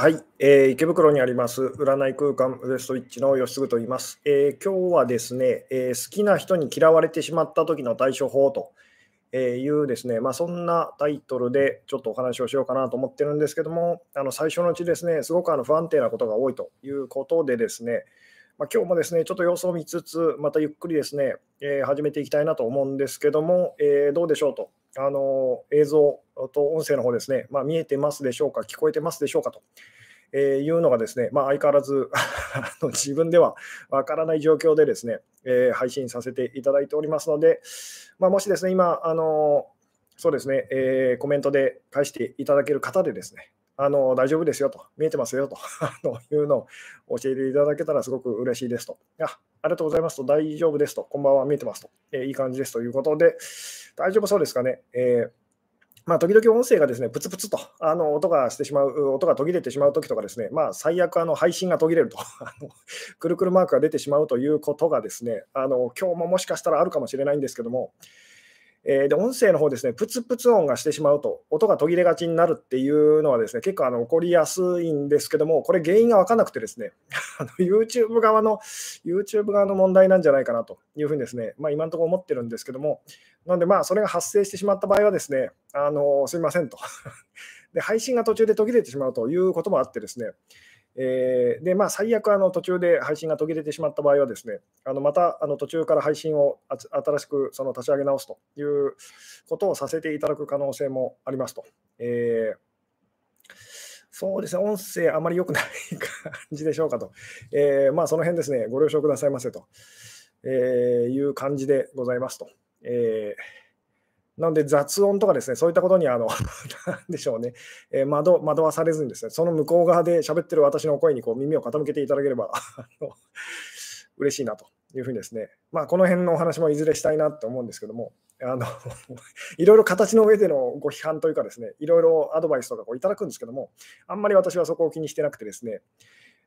はい、えー、池袋にあります占い空間ウエストウィッチの吉嗣と言います、えー、今日はですね、えー、好きな人に嫌われてしまった時の対処法というですね、まあ、そんなタイトルでちょっとお話をしようかなと思ってるんですけども、あの最初のうちですね、すごくあの不安定なことが多いということでですね、まあ、今日もですね、ちょっと様子を見つつ、またゆっくりですね、え始めていきたいなと思うんですけども、えどうでしょうと。あの映像と音声の方ですね、まあ、見えてますでしょうか、聞こえてますでしょうかと。えいうのがですね、まあ、相変わらず 自分ではわからない状況でですね、えー、配信させていただいておりますので、まあ、もしですね、今、あのそうですね、えー、コメントで返していただける方でですね、あの大丈夫ですよと、見えてますよと いうのを教えていただけたらすごく嬉しいですと。あありがとうございますと、大丈夫ですと、こんばんは、見えてますと、えー、いい感じですと。いうことで、大丈夫そうですかね。えーまあ、時々音声がですね、プツプツと。あの音がしてしまう、音が途切れてしまうときとかですね、まあ、最悪あの配信が途切れると。あの、くるくるマークが出てしまうということがですね、あの今日ももしかしたらあるかもしれないんですけども、えー、で音声の方ですね、プツプツ音がしてしまうと、音が途切れがちになるっていうのはですね、結構あの起こりやすいんですけども、これ原因が分からなくてですね、YouTube 側の、YouTube 側の問題なんじゃないかなというふうにですね、まあ、今のところ思ってるんですけども、なのでまあ、それが発生してしまった場合はですね、あのすみませんと で。配信が途中で途切れてしまうということもあってですね、えー、で、まあ、最悪あの途中で配信が途切れてしまった場合はですね、あのまたあの途中から配信を新しくその立ち上げ直すということをさせていただく可能性もありますと。えー、そうですね、音声あまり良くない感じでしょうかと。えー、まあ、その辺ですね、ご了承くださいませと、えいう感じでございますと。えーなので雑音とかですね、そういったことにあの なんでしょうね、えー、惑惑わされずにですね、その向こう側で喋ってる私の声にこう耳を傾けていただければ 嬉しいなというふうにですね、まあ、この辺のお話もいずれしたいなと思うんですけども、あの いろいろ形の上でのご批判というかですね、いろいろアドバイスとかこういただくんですけども、あんまり私はそこを気にしてなくてですね、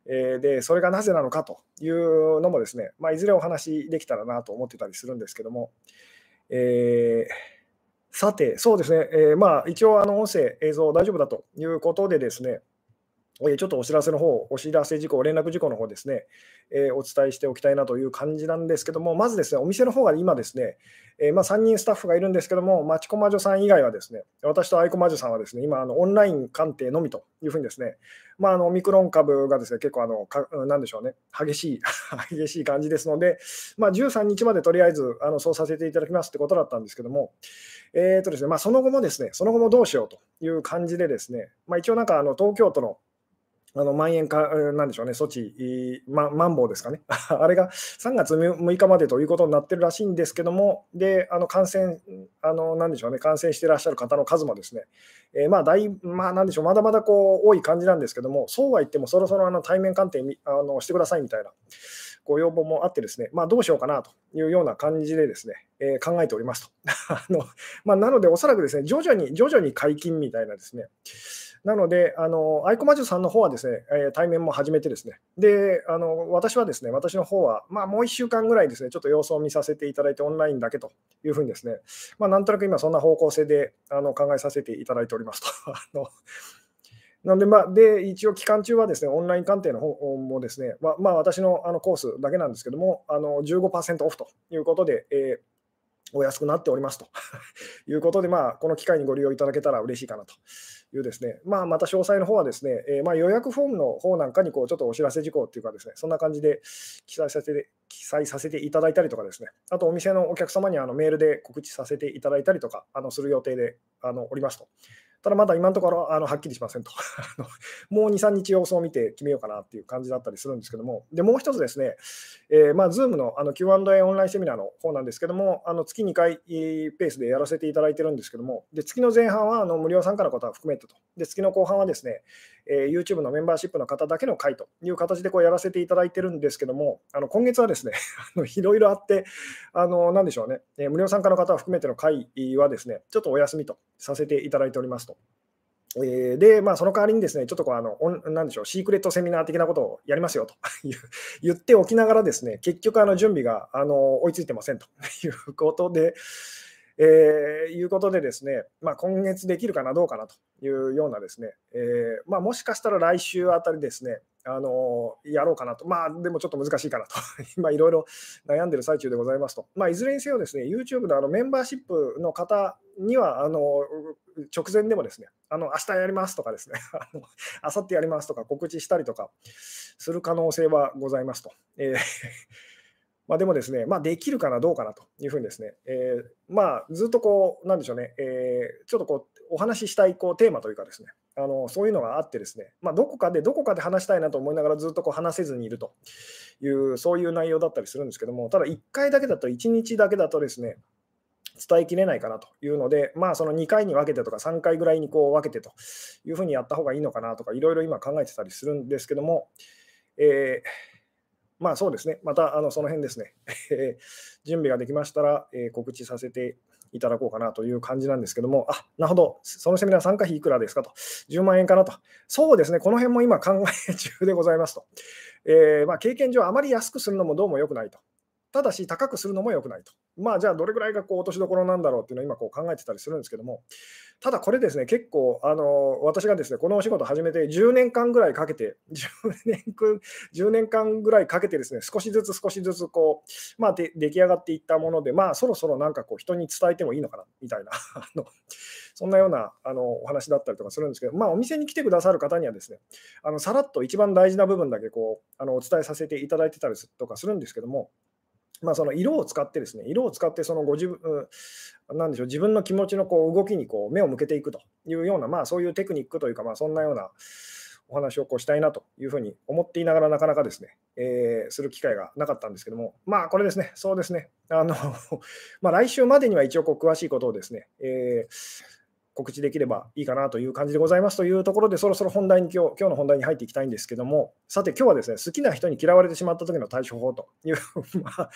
えー、でそれがなぜなのかというのもですね、まあ、いずれお話できたらなと思ってたりするんですけども、えーさて、そうですね、えー、まあ、一応、あの音声、映像大丈夫だということでですね、ちょっとお知らせの方、お知らせ事項、連絡事項の方ですね、えー、お伝えしておきたいなという感じなんですけども、まずですね、お店の方が今ですね、えー、まあ、3人スタッフがいるんですけども、町子魔女さん以外はですね、私と愛子魔女さんはですね、今、あのオンライン鑑定のみというふうにですね、まあ、あのオミクロン株がですね、結構あのか、なんでしょうね、激しい、激しい感じですので、まあ、13日までとりあえずあのそうさせていただきますってことだったんですけども、えーとですねまあ、その後もですね、その後もどうしようという感じでですね、まあ、一応なんかあの東京都のあの、まん延か、なんでしょうね、措置、ま、マンボウですかね。あれが3月6日までということになってるらしいんですけども、で、あの、感染、あの、なんでしょうね、感染してらっしゃる方の数もですね、えー、まあ、大、まあ、なんでしょう、まだまだこう、多い感じなんですけども、そうは言っても、そろそろあの対面鑑定あのしてくださいみたいな。ご要望もあってですね、まあ、どうしようかなというような感じでですね、えー、考えておりますと。あのまあ、なので、おそらくですね、徐々に、徐々に解禁みたいなですね、なので、あの、アイコマジュさんの方はですね、え、対面も始めてですね、で、あの、私はですね、私の方は、まあ、もう1週間ぐらいですね、ちょっと様子を見させていただいて、オンラインだけというふうにですね、まあ、なんとなく今、そんな方向性であの考えさせていただいておりますと。あのなので、まあ、で、一応期間中はですね、オンライン鑑定の方もですね、まあ、まあ、私のあのコースだけなんですけども、あの15%オフということで、えーお安くなっておりますと。いうことで、まあ、この機会にご利用いただけたら嬉しいかなと。いうですね、まあ、また詳細の方はですね、えー、まあ予約フォームの方なんかにこうちょっとお知らせ事項っていうかですね、そんな感じで記載させて記載させていただいたりとかですね、あとお店のお客様にあのメールで告知させていただいたりとかあのする予定であのおりますと。ただまだ今のところあのはっきりしませんと。もう2、3日様子を見て決めようかなっていう感じだったりするんですけども、でもう一つですね、えー、まあ、Zoom のあの Q&A オンラインセミナーの方なんですけども、あの月2回ペースでやらせていただいてるんですけども、で月の前半はあの無料参加の方は含めてと、で月の後半はですね、えー、YouTube のメンバーシップの方だけの会という形でこうやらせていただいてるんですけども、あの今月はですね、いろいろあって、あのなんでしょうね、えー、無料参加の方を含めての会はですね、ちょっとお休みとさせていただいておりますと。え、で、まあ、その代わりにですね、ちょっとこうあの、なんでしょう、シークレットセミナー的なことをやりますよと 言っておきながらですね、結局、あの準備があの追いついてませんと いうことで、えー、いうことでですね、まあ、今月できるかな、どうかなというようなですね、えー、まあ、もしかしたら来週あたりですね、あのやろうかなと、まあ、でもちょっと難しいかなと、今、いろいろ悩んでる最中でございますと、まあ、いずれにせよ、ですね YouTube のあのメンバーシップの方には、あの直前でもですね、あの明日やりますとかですね、あさってやりますとか告知したりとかする可能性はございますと。えーまあ、でもですね、まあ、できるかな、どうかなというふうにですね、えー、まあ、ずっとこう、なんでしょうね、えー、ちょっとこう、お話ししたいこうテーマというかですね、あのそういうのがあってですね、まあ、どこかで、どこかで話したいなと思いながらずっとこう話せずにいるという、そういう内容だったりするんですけども、ただ1回だけだと、1日だけだとですね、伝えきれないかなというので、まあ、その2回に分けてとか3回ぐらいにこう分けてというふうにやった方がいいのかなとか、いろいろ今考えてたりするんですけども、えーまあそうですね、またあのその辺ですね、準備ができましたら、えー、告知させていただこうかなという感じなんですけども、あなるほど、そのセミナー参加費いくらですかと、10万円かなと、そうですね、この辺も今考え中でございますと、えー、まあ、経験上、あまり安くするのもどうも良くないと。ただし、高くするのも良くないと。まあ、じゃあ、どれぐらいがこう落としどころなんだろうっていうのを今こう考えてたりするんですけども、ただこれですね、結構、あの私がですね、このお仕事始めて10年間ぐらいかけて、10年 ,10 年間ぐらいかけてですね、少しずつ少しずつこう、まあ、で出来上がっていったもので、まあ、そろそろなんかこう人に伝えてもいいのかなみたいな あの、そんなようなあのお話だったりとかするんですけど、まあ、お店に来てくださる方にはですね、あのさらっと一番大事な部分だけこうあのお伝えさせていただいてたりとかするんですけども、まあ、その色を使ってですね、色を使ってそのご自分、なんでしょう、自分の気持ちのこう動きにこう目を向けていくというような、まあ、そういうテクニックというか、まあ、そんなようなお話をこうしたいなというふうに思っていながら、なかなかですね、えー、する機会がなかったんですけども、まあ、これですね、そうですね、あの まあ、来週までには一応こう詳しいことをですね、えー告知できればいいかなという感じでございますというところで、そろそろ本題に今日今日の本題に入っていきたいんですけども、さて、今日はですね、好きな人に嫌われてしまった時の対処法という まあ、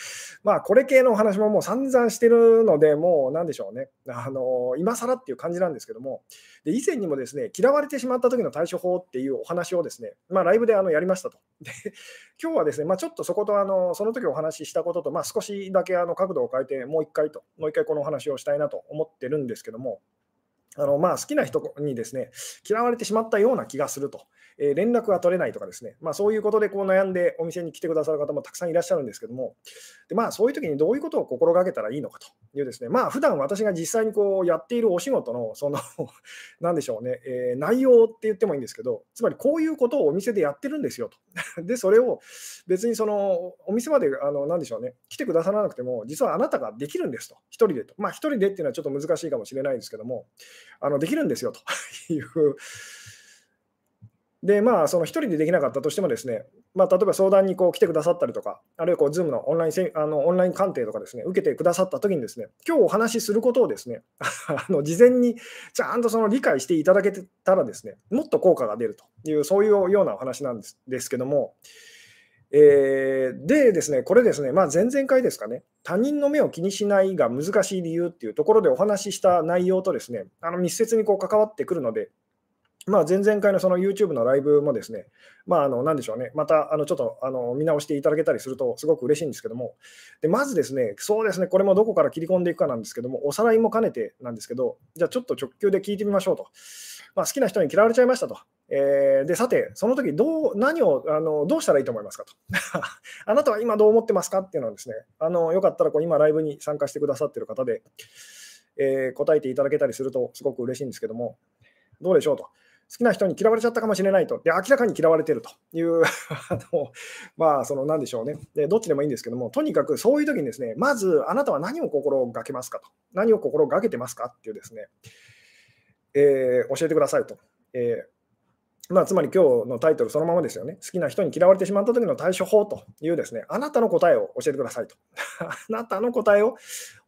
まあ、これ系のお話ももう散々してるので、もうなんでしょうね、あの今更っていう感じなんですけども、で以前にもですね、嫌われてしまった時の対処法っていうお話をですね、まあ、ライブであのやりましたと。で今日はですね、まあ、ちょっとそことあのその時お話ししたことと、まあ、少しだけあの角度を変えて、もう一回と、もう一回このお話をしたいなと思ってるんですけども、あのまあ、好きな人にですね嫌われてしまったような気がすると、え、連絡が取れないとかですね、まあ、そういうことでこう悩んでお店に来てくださる方もたくさんいらっしゃるんですけども、でまあ、そういう時にどういうことを心がけたらいいのかというですね、まあ普段私が実際にこうやっているお仕事のその なんでしょうね、えー、内容って言ってもいいんですけど、つまりこういうことをお店でやってるんですよと。で、それを別にそのお店まであのなんでしょうね、来てくださらなくても、実はあなたができるんですと、1人でと。まあ1人でっていうのはちょっと難しいかもしれないですけども、あのできるんですよという。で、まあ、その1人でできなかったとしてもですね、まあ、例えば相談にこう来てくださったりとか、あるいはこう Zoom のオンラインせあのオンライン鑑定とかですね、受けてくださったときにですね、今日お話しすることをですね、あの事前にちゃんとその理解していただけたらですね、もっと効果が出るという、そういうようなお話なんですですけども、えー、でですね、これですね、まあ、前々回ですかね、他人の目を気にしないが難しい理由っていうところでお話しした内容とですね、あの密接にこう関わってくるので、まあ、前々回のその YouTube のライブもですね、まあ、あの、なんでしょうね、また、あの、ちょっと、あの、見直していただけたりすると、すごく嬉しいんですけども、で、まずですね、そうですね、これもどこから切り込んでいくかなんですけども、おさらいも兼ねてなんですけど、じゃあちょっと直球で聞いてみましょうと。まあ、好きな人に嫌われちゃいましたと。えー、で、さて、その時どう、何を、あの、どうしたらいいと思いますかと。あなたは今どう思ってますかっていうのはですね、あの、よかったら、こう、今ライブに参加してくださってる方で、えー、答えていただけたりすると、すごく嬉しいんですけども、どうでしょうと。好きな人に嫌われちゃったかもしれないと。で、明らかに嫌われてるという あの、まあ、その、なんでしょうねで。どっちでもいいんですけども、とにかくそういう時にですね、まず、あなたは何を心がけますかと。何を心がけてますかっていうですね、えー、教えてくださいと。えー、まあ、つまり今日のタイトルそのままですよね。好きな人に嫌われてしまった時の対処法というですね、あなたの答えを教えてくださいと。あなたの答えを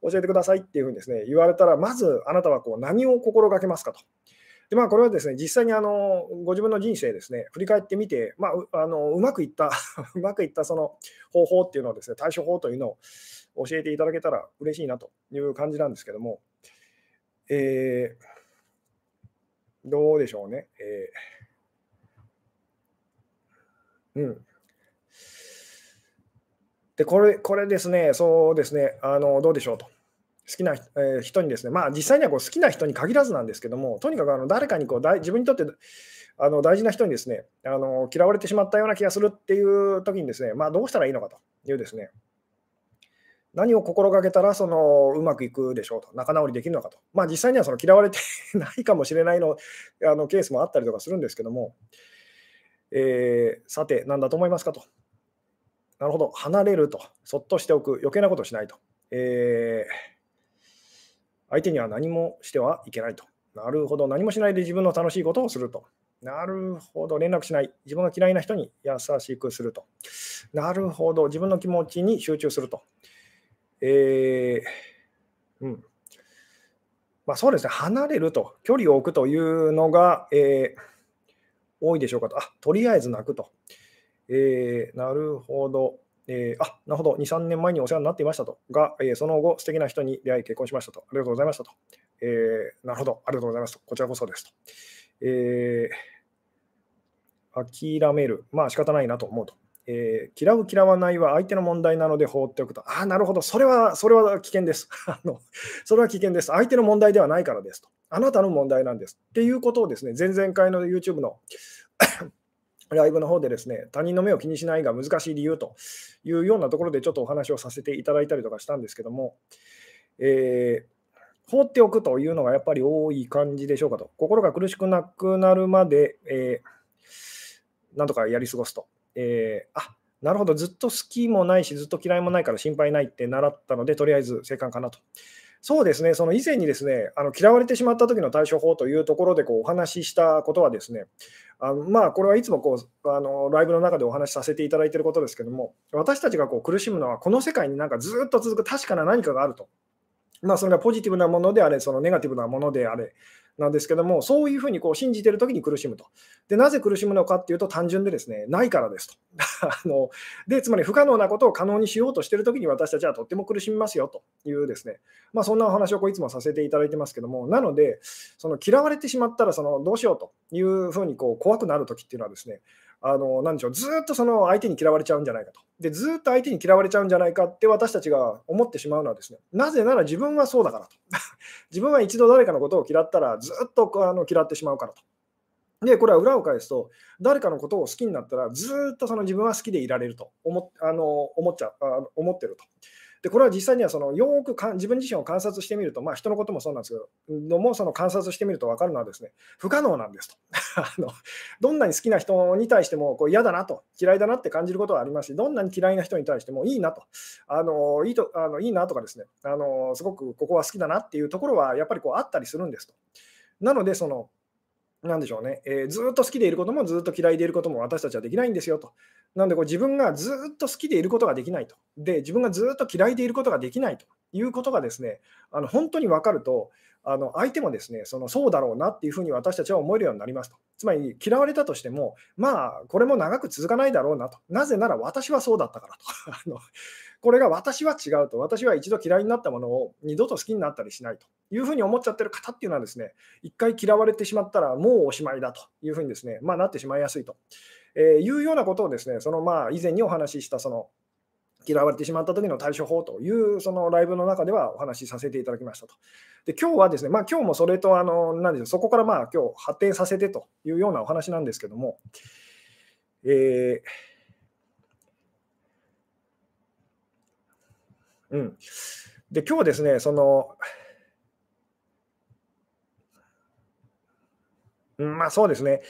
教えてくださいっていうふうにですね、言われたら、まずあなたはこう何を心がけますかと。でまあ、これはですね、実際にあのご自分の人生ですね、振り返ってみて、まあ、あのうまくいった うまくいったその方法っていうのをですね、対処法というのを教えていただけたら嬉しいなという感じなんですけども、えー、どうでしょうね。えー、うん。で、これ、これですね、そうですね、あのどうでしょうと。好きな人にですね、まあ、実際にはこう好きな人に限らずなんですけども、とにかくあの誰かにこう大自分にとってあの大事な人にですねあの嫌われてしまったような気がするっていう時にですね、まあ、どうしたらいいのかというですね、何を心がけたらそのうまくいくでしょうと、仲直りできるのかと、まあ、実際にはその嫌われてないかもしれないのあのケースもあったりとかするんですけども、えー、さて、何だと思いますかと。なるほど、離れると、そっとしておく、余計なことしないと。えー、相手には何もしてはいけないと。なるほど、何もしないで自分の楽しいことをすると。なるほど、連絡しない。自分が嫌いな人に優しくすると。なるほど、自分の気持ちに集中すると。えー、うん。まあそうですね、離れると、距離を置くというのが、えー、多いでしょうかと。あ、とりあえず泣くと。えー、なるほど。えー、あ、なるほど。2、3年前にお世話になっていましたと。が、えー、その後、素敵な人に出会い、結婚しましたと。ありがとうございましたと。えー、なるほど。ありがとうございますと。こちらこそですと。えー、諦める。まあ、仕方ないなと思うと。えー、嫌う、嫌わないは相手の問題なので放っておくと。ああ、なるほど。それは、それは危険です。あのそれは危険です。相手の問題ではないからですと。あなたの問題なんです。っていうことをですね、前々回の YouTube のライブの方でですね、他人の目を気にしないが難しい理由というようなところでちょっとお話をさせていただいたりとかしたんですけども、えー、放っておくというのがやっぱり多い感じでしょうかと。心が苦しくなくなるまで、えー、なんとかやり過ごすと。えー、あなるほど、ずっと好きもないし、ずっと嫌いもないから心配ないって習ったので、とりあえず生還かなと。そうですね、その以前にですね、あの嫌われてしまった時の対処法というところでこうお話ししたことはですね、あのまあ、これはいつもこうあのライブの中でお話しさせていただいていることですけども、私たちがこう苦しむのは、この世界になんかずっと続く確かな何かがあると。まあ、それがポジティブなものであれ、そのネガティブなものであれ、なんですけども、そういうふうにこう信じてるときに苦しむと。で、なぜ苦しむのかっていうと、単純でですね、ないからですと。あので、つまり不可能なことを可能にしようとしてるときに私たちはとっても苦しみますよというですね、まあ、そんなお話をこういつもさせていただいてますけども、なので、その嫌われてしまったらそのどうしようというふうにこう怖くなるときっていうのはですね、あのなんでしょうずっとその相手に嫌われちゃうんじゃないかとで、ずっと相手に嫌われちゃうんじゃないかって私たちが思ってしまうのはですね、なぜなら自分はそうだからと。自分は一度誰かのことを嫌ったらずっとあの嫌ってしまうからと。で、これは裏を返すと、誰かのことを好きになったらずっとその自分は好きでいられると思あの思っちゃあ思ってると。でこれは実際にはそのよくか自分自身を観察してみると、まあ、人のこともそうなんですけど、もその観察してみると分かるのはですね、不可能なんですと。あのどんなに好きな人に対してもこう嫌だなと、嫌いだなって感じることはありますし、どんなに嫌いな人に対してもいいなと、あのいいとあのいいなとかですねあの、すごくここは好きだなっていうところはやっぱりこうあったりするんですと。なので、そのなんでしょうね、えー、ずっと好きでいることもずっと嫌いでいることも私たちはできないんですよと。なんでこう自分がずっと好きでいることができないと。で、自分がずっと嫌いでいることができないということがですね、あの本当に分かると、あの相手もですねそのそうだろうなっていうふうに私たちは思えるようになりますと。つまり嫌われたとしても、まあ、これも長く続かないだろうなと。なぜなら私はそうだったからと。あのこれが私は違うと。私は一度嫌いになったものを二度と好きになったりしないというふうに思っちゃってる方っていうのはですね、一回嫌われてしまったらもうおしまいだというふうにですね、まあ、なってしまいやすいと、えー、いうようなことをですね、そのまあ以前にお話ししたその嫌われてしまった時の対処法というそのライブの中ではお話しさせていただきましたと。で今日はですね、まあ、今日もそれとあの何でしょうそこからまあ今日発展させてというようなお話なんですけども、えー、うん、で今日ですね、その、まあそうですね、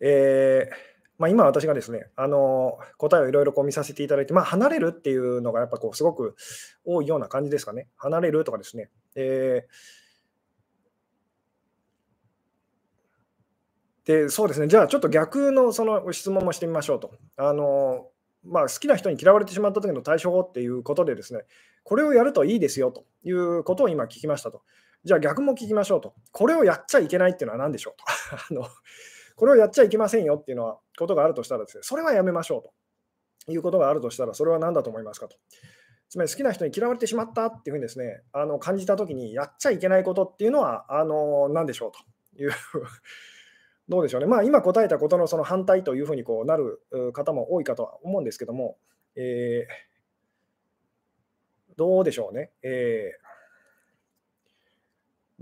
えーまあ、今私がですね、あの答えをいろいろこう見させていただいて、まあ、離れるっていうのがやっぱこうすごく多いような感じですかね。離れるとかですね。えー、でそうですね、じゃあちょっと逆のその質問もしてみましょうと。あのまあ、好きな人に嫌われてしまった時の対処法っていうことでですね、これをやるといいですよということを今聞きましたと。じゃあ逆も聞きましょうと。これをやっちゃいけないっていうのは何でしょうと。あのこれをやっちゃいけませんよっていうのはことがあるとしたらですね、それはやめましょうということがあるとしたら、それは何だと思いますかと。つまり好きな人に嫌われてしまったっていうふうにですね、あの感じたときにやっちゃいけないことっていうのは、あの何でしょうというどうでしょうね。まあ今答えたことのその反対というふうにこうなる方も多いかとは思うんですけども、えー、どうでしょうね。えー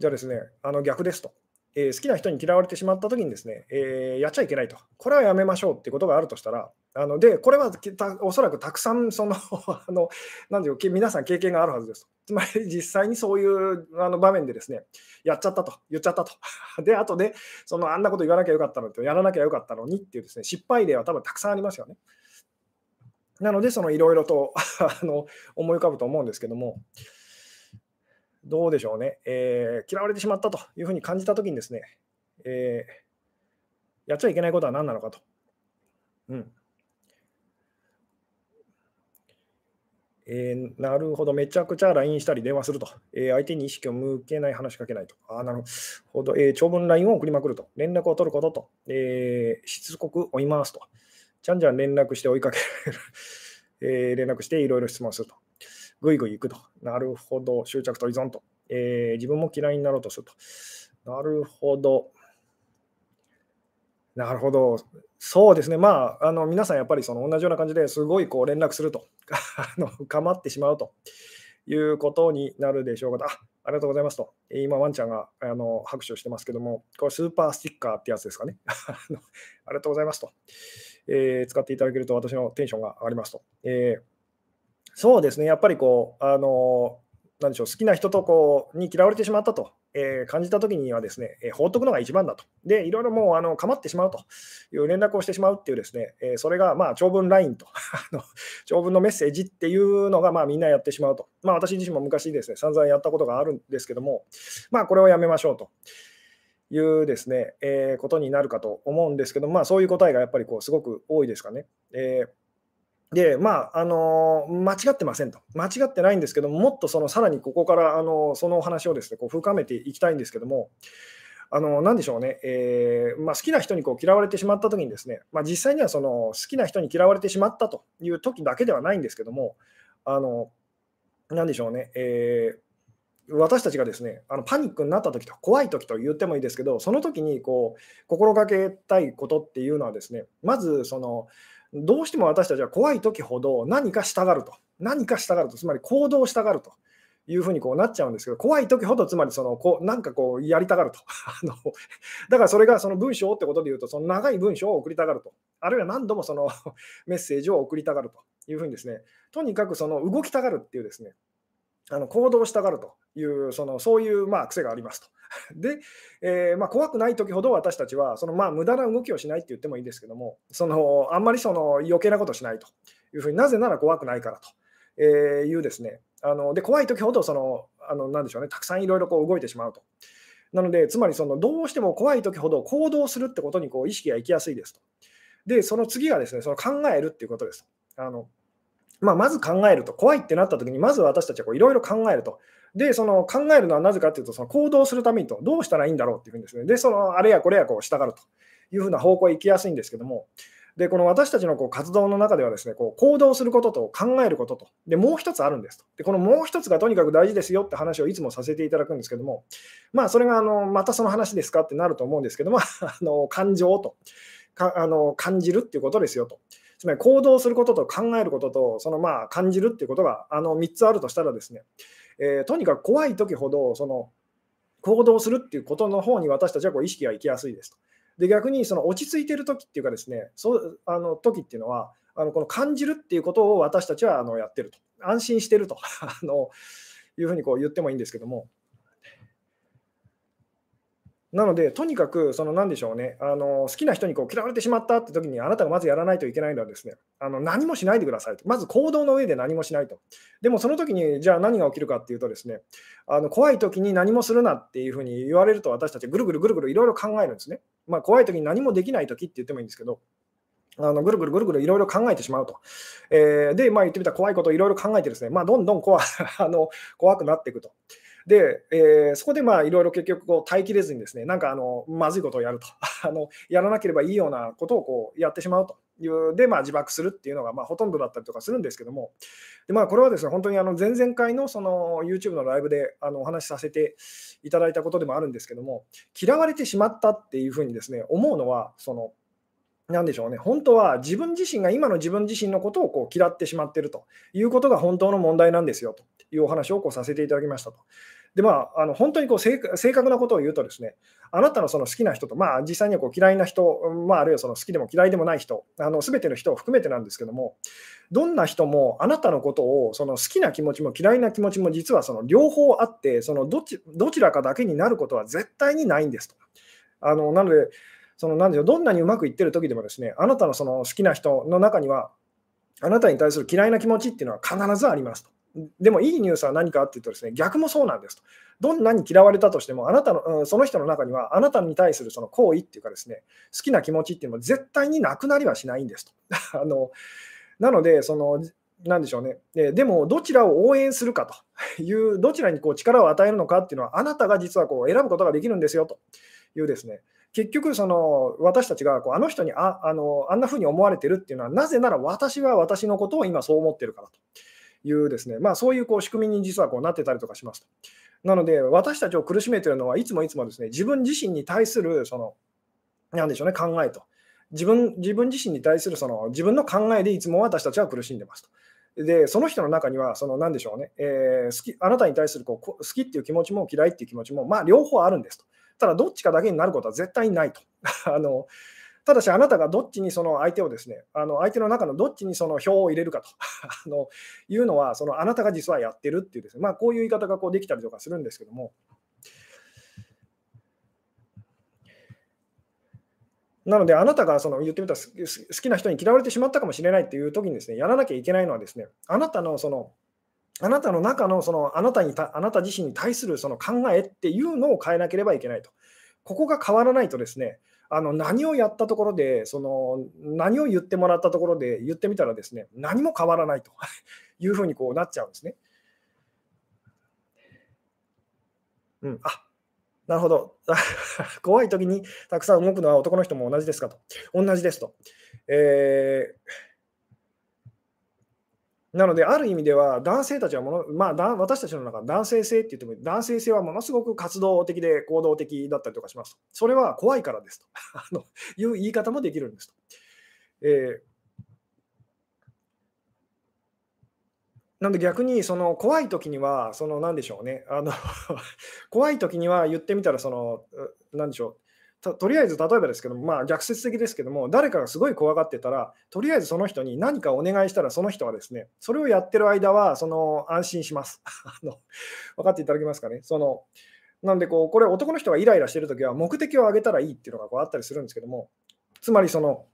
じゃあですね、あの逆ですと。えー、好きな人に嫌われてしまったときにですね、えー、やっちゃいけないと。これはやめましょうってことがあるとしたら、あので、これはおそらくたくさん、その、あの、なんていう皆さん経験があるはずですつまり実際にそういうあの場面でですね、やっちゃったと、言っちゃったと。で、後で、そのあんなこと言わなきゃよかったのと、やらなきゃよかったのにっていうですね、失敗例は多分たくさんありますよね。なので、そのいろいろと あの思い浮かぶと思うんですけども、どうでしょうね、えー、嫌われてしまったというふうに感じたときにですね、えー、やっちゃいけないことは何なのかと。うん。えー、なるほど、めちゃくちゃ LINE したり電話すると、えー、相手に意識を向けない話しかけないと、あなるほど、えー、長文 LINE を送りまくると、連絡を取ることと、えしつこく追い回すと、じゃんじゃん連絡して追いかけられる、え連絡していろいろ質問すると。ぐいぐい行くと。なるほど。執着と依存と。えー、自分も嫌いになろうとすると。なるほど。なるほど。そうですね。まあ、あの皆さんやっぱりその同じような感じですごいこう連絡すると、あの構ってしまうということになるでしょうか。あありがとうございますと。今、ワンちゃんがあの拍手をしてますけども、これスーパースティッカーってやつですかね。ありがとうございますと、えー、使っていただけると私のテンションが上がりますと。えーそうですね、やっぱりこう、あのなんでしょう、好きな人とこうに嫌われてしまったと、えー、感じたときにはですね、えー、放っとくのが一番だと。で、いろいろもうあの構ってしまうという連絡をしてしまうっていうですね、えー、それがまあ長文 LINE と 長文のメッセージっていうのがまあみんなやってしまうと。まあ私自身も昔ですね、散々やったことがあるんですけども、まあこれをやめましょうと。いうですね、えことになるかと思うんですけど、まあそういう答えがやっぱりこうすごく多いですかね。えーで、まあ、あの間違ってませんと。間違ってないんですけども、もっとそのさらにここから、あのそのお話をですね、こう深めていきたいんですけども、あの何でしょうね、えー、まあ、好きな人にこう嫌われてしまったときにですね、まあ、実際にはその好きな人に嫌われてしまったという時だけではないんですけども、あの何でしょうね、えー、私たちがですねあのパニックになった時と怖い時と言ってもいいですけど、その時にこう心がけたいことっていうのはですね、まずそのどうしても私たちは怖い時ほど何かしたがると。何かしたがると、つまり行動したがるというふうにこうなっちゃうんですけど、怖い時ほどつまりそのこうなんかこうやりたがると。あのだからそれがその文章ってことで言うと、その長い文章を送りたがると。あるいは何度もそのメッセージを送りたがるというふうにですね、とにかくその動きたがるっていうですね、あの行動したがるというそのそういうまあ癖がありますと。で、えー、まあ、怖くない時ほど私たちはそのまあ無駄な動きをしないって言ってもいいですけどもそのあんまりその余計なことしないというふうになぜなら怖くないからというですねあので怖い時ほどそのあのなんでしょうねたくさんいろいろこう動いてしまうと。なので、つまりそのどうしても怖い時ほど行動するってことにこう意識がいきやすいですと。で、その次がですね、その考えるっていうことです。あのまあ、まず考えると、怖いってなった時に、まず私たちはいろいろ考えると。で、その考えるのはなぜかというと、その行動するためにと、どうしたらいいんだろうっていうふうにですね、で、そのあれやこれやこう従うと。いうふうな方向へ行きやすいんですけども、で、この私たちのこう活動の中ではですね、こう行動することと考えることと、で、もう一つあるんですと。で、このもう一つがとにかく大事ですよって話をいつもさせていただくんですけども、まあ、それがあのまたその話ですかってなると思うんですけども、あの感情と。かあの感じるっていうことですよと。つまり行動することと考えることと、そのまあ感じるっていうことがあの3つあるとしたらですね、えー、とにかく怖い時ほどその行動するっていうことの方に私たちはこう意識が行きやすいですと。で逆にその落ち着いてる時っていうかですね、そうあの時っていうのはあのこの感じるっていうことを私たちはあのやってると。安心してると あのいうふうにこう言ってもいいんですけども、なので、とにかく、その何でしょうね、あの好きな人にこう嫌われてしまったって時に、あなたがまずやらないといけないのはですね、あの何もしないでくださいと。まず行動の上で何もしないと。でもその時に、じゃあ何が起きるかっていうとですね、あの怖い時に何もするなっていうふうに言われると、私たちぐるぐるぐるぐるいろいろ考えるんですね。まあ、怖い時に何もできない時って言ってもいいんですけど、あのぐるぐるぐるぐるいろいろ考えてしまうと。えー、で、まあ、言ってみたら怖いことをいろいろ考えてですね、まあ、どんどん怖あの怖くなっていくと。で、えー、そこでまあいろいろ結局こう耐えきれずにですね、なんかあのまずいことをやると。あの、やらなければいいようなことをこうやってしまうという、で、まあ、自爆するっていうのがまあほとんどだったりとかするんですけども、でまあ、これはですね、本当にあの前々回のその YouTube のライブであのお話しさせていただいたことでもあるんですけども、嫌われてしまったっていうふうにですね、思うのは、その、なでしょうね、本当は自分自身が今の自分自身のことをこう嫌ってしまっているということが本当の問題なんですよというお話をこうさせていただきましたと。で、まあ、あの本当にこう正確なことを言うとですね、あなたのその好きな人と、まあ、実際にはこう嫌いな人、まあ、あるいはその好きでも嫌いでもない人、すべての人を含めてなんですけども、どんな人もあなたのことをその好きな気持ちも嫌いな気持ちも実はその両方あって、そのどちどちらかだけになることは絶対にないんですと。あのなので、そのなんでしょうどんなにうまくいってる時でもですね、あなたのその好きな人の中には、あなたに対する嫌いな気持ちっていうのは必ずありますと。でもいいニュースは何かっていうとですね、逆もそうなんですと。どんなに嫌われたとしても、あなたの、その人の中には、あなたに対するその行為っていうかですね、好きな気持ちっていうのも絶対になくなりはしないんですと。あのなので、その、なんでしょうね。ででも、どちらを応援するかと いう、どちらにこう力を与えるのかっていうのは、あなたが実はこう選ぶことができるんですよというですね、結局、その私たちがこうあの人にああのあんなふうに思われてるっていうのは、なぜなら私は私のことを今そう思ってるからと。いうですね、まあ、そういうこう仕組みに実はこうなってたりとかしますと。なので、私たちを苦しめているのはいつもいつもですね、自分自身に対するその、なんでしょうね、考えと。自分自分自身に対するその自分の考えでいつも私たちは苦しんでますと。で、その人の中には、その何でしょうね、えー、好きあなたに対するこう好きっていう気持ちも嫌いっていう気持ちも、まあ、両方あるんですと。ただ、どっちかだけになることは絶対にないと。あのただし、あなたがどっちにその相手をですね、あの相手の中のどっちにその票を入れるかと あのいうのは、そのあなたが実はやってるっていうですね、まあ、こういう言い方がこうできたりとかするんですけども。なので、あなたがその言ってみたら好きな人に嫌われてしまったかもしれないっていう時にですね、やらなきゃいけないのはですね、あなたのその、あなたの中のそのあなたにあなた自身に対するその考えっていうのを変えなければいけないと。ここが変わらないとですね、あの何をやったところで、その何を言ってもらったところで言ってみたらですね、何も変わらないと いうふうにこうなっちゃうんですね。うん、あなるほど。怖い時にたくさん動くのは男の人も同じですかと。同じですと。えーなので、ある意味では、男性たちはもの、まあ、私たちの中、男性性って言っても、男性性はものすごく活動的で行動的だったりとかしますと。それは怖いからですと あのいう言い方もできるんですと。えー、なので逆にその怖い時には、その何でしょうね、あの 怖い時には言ってみたら、その何でしょう、ととりあえず例えばですけども、まあ、逆説的ですけども、誰かがすごい怖がってたら、とりあえずその人に何かお願いしたら、その人はですね、それをやってる間はその安心します。あの分かっていただけますかね？そのなんでこう、これ、男の人がイライラしてるときは、目的を上げたらいいっていうのがこうあったりするんですけども、つまりその、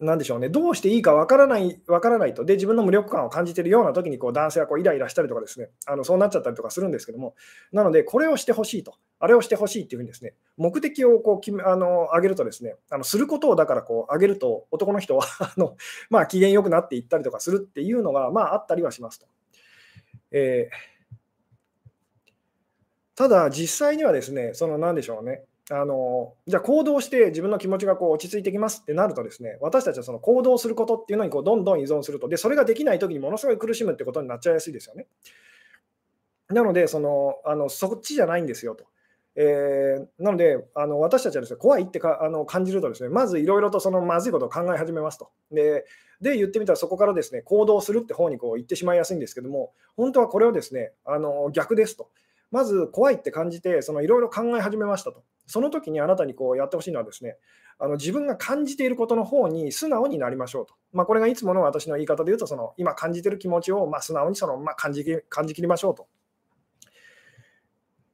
なんでしょうね、どうしていいかわからない、わからないと、で、自分の無力感を感じているような時にこに男性はこうイライラしたりとかですね、あのそうなっちゃったりとかするんですけども、なので、これをしてほしいと、あれをしてほしいっていうふうにですね、目的をこう決めあの上げるとですね、あのすることをだからこう上げると、男の人は あの、まあ、機嫌よくなっていったりとかするっていうのが、まあ、あったりはしますと。えー、ただ、実際にはですね、その何でしょうね、あのじゃあ行動して自分の気持ちがこう落ち着いてきますってなるとですね私たちはその行動することっていうのにこうどんどん依存するとでそれができない時にものすごい苦しむってことになっちゃいやすいですよね。なのでそのあのそっちじゃないんですよと。えー、なのであの私たちはですね怖いってかあの感じるとですねまずいろいろとそのまずいことを考え始めますと。でで言ってみたらそこからですね行動するって方にこう行ってしまいやすいんですけども本当はこれをですねあの逆ですと。まず怖いって感じて、いろいろ考え始めましたと。その時にあなたにこうやってほしいのはですね、あの自分が感じていることの方に素直になりましょうと。まあ、これがいつもの私の言い方で言うと、その今感じている気持ちをま素直にそのま感じ感じきりましょうと。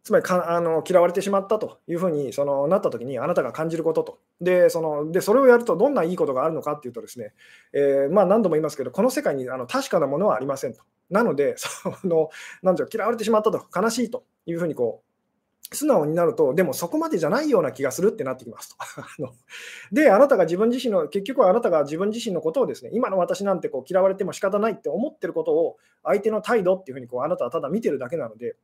つまりかあの嫌われてしまったというふうにそのなったときにあなたが感じることとでそので、それをやるとどんないいことがあるのかっていうとですね、えー、まあ、何度も言いますけど、この世界にあの確かなものはありませんと。なので、そのなん嫌われてしまったと、悲しいというふうにこう素直になると、でもそこまでじゃないような気がするってなってきますと。で、あなたが自分自身の、結局はあなたが自分自身のことをですね、今の私なんてこう嫌われても仕方ないって思ってることを、相手の態度っていうふうにこうあなたはただ見てるだけなので、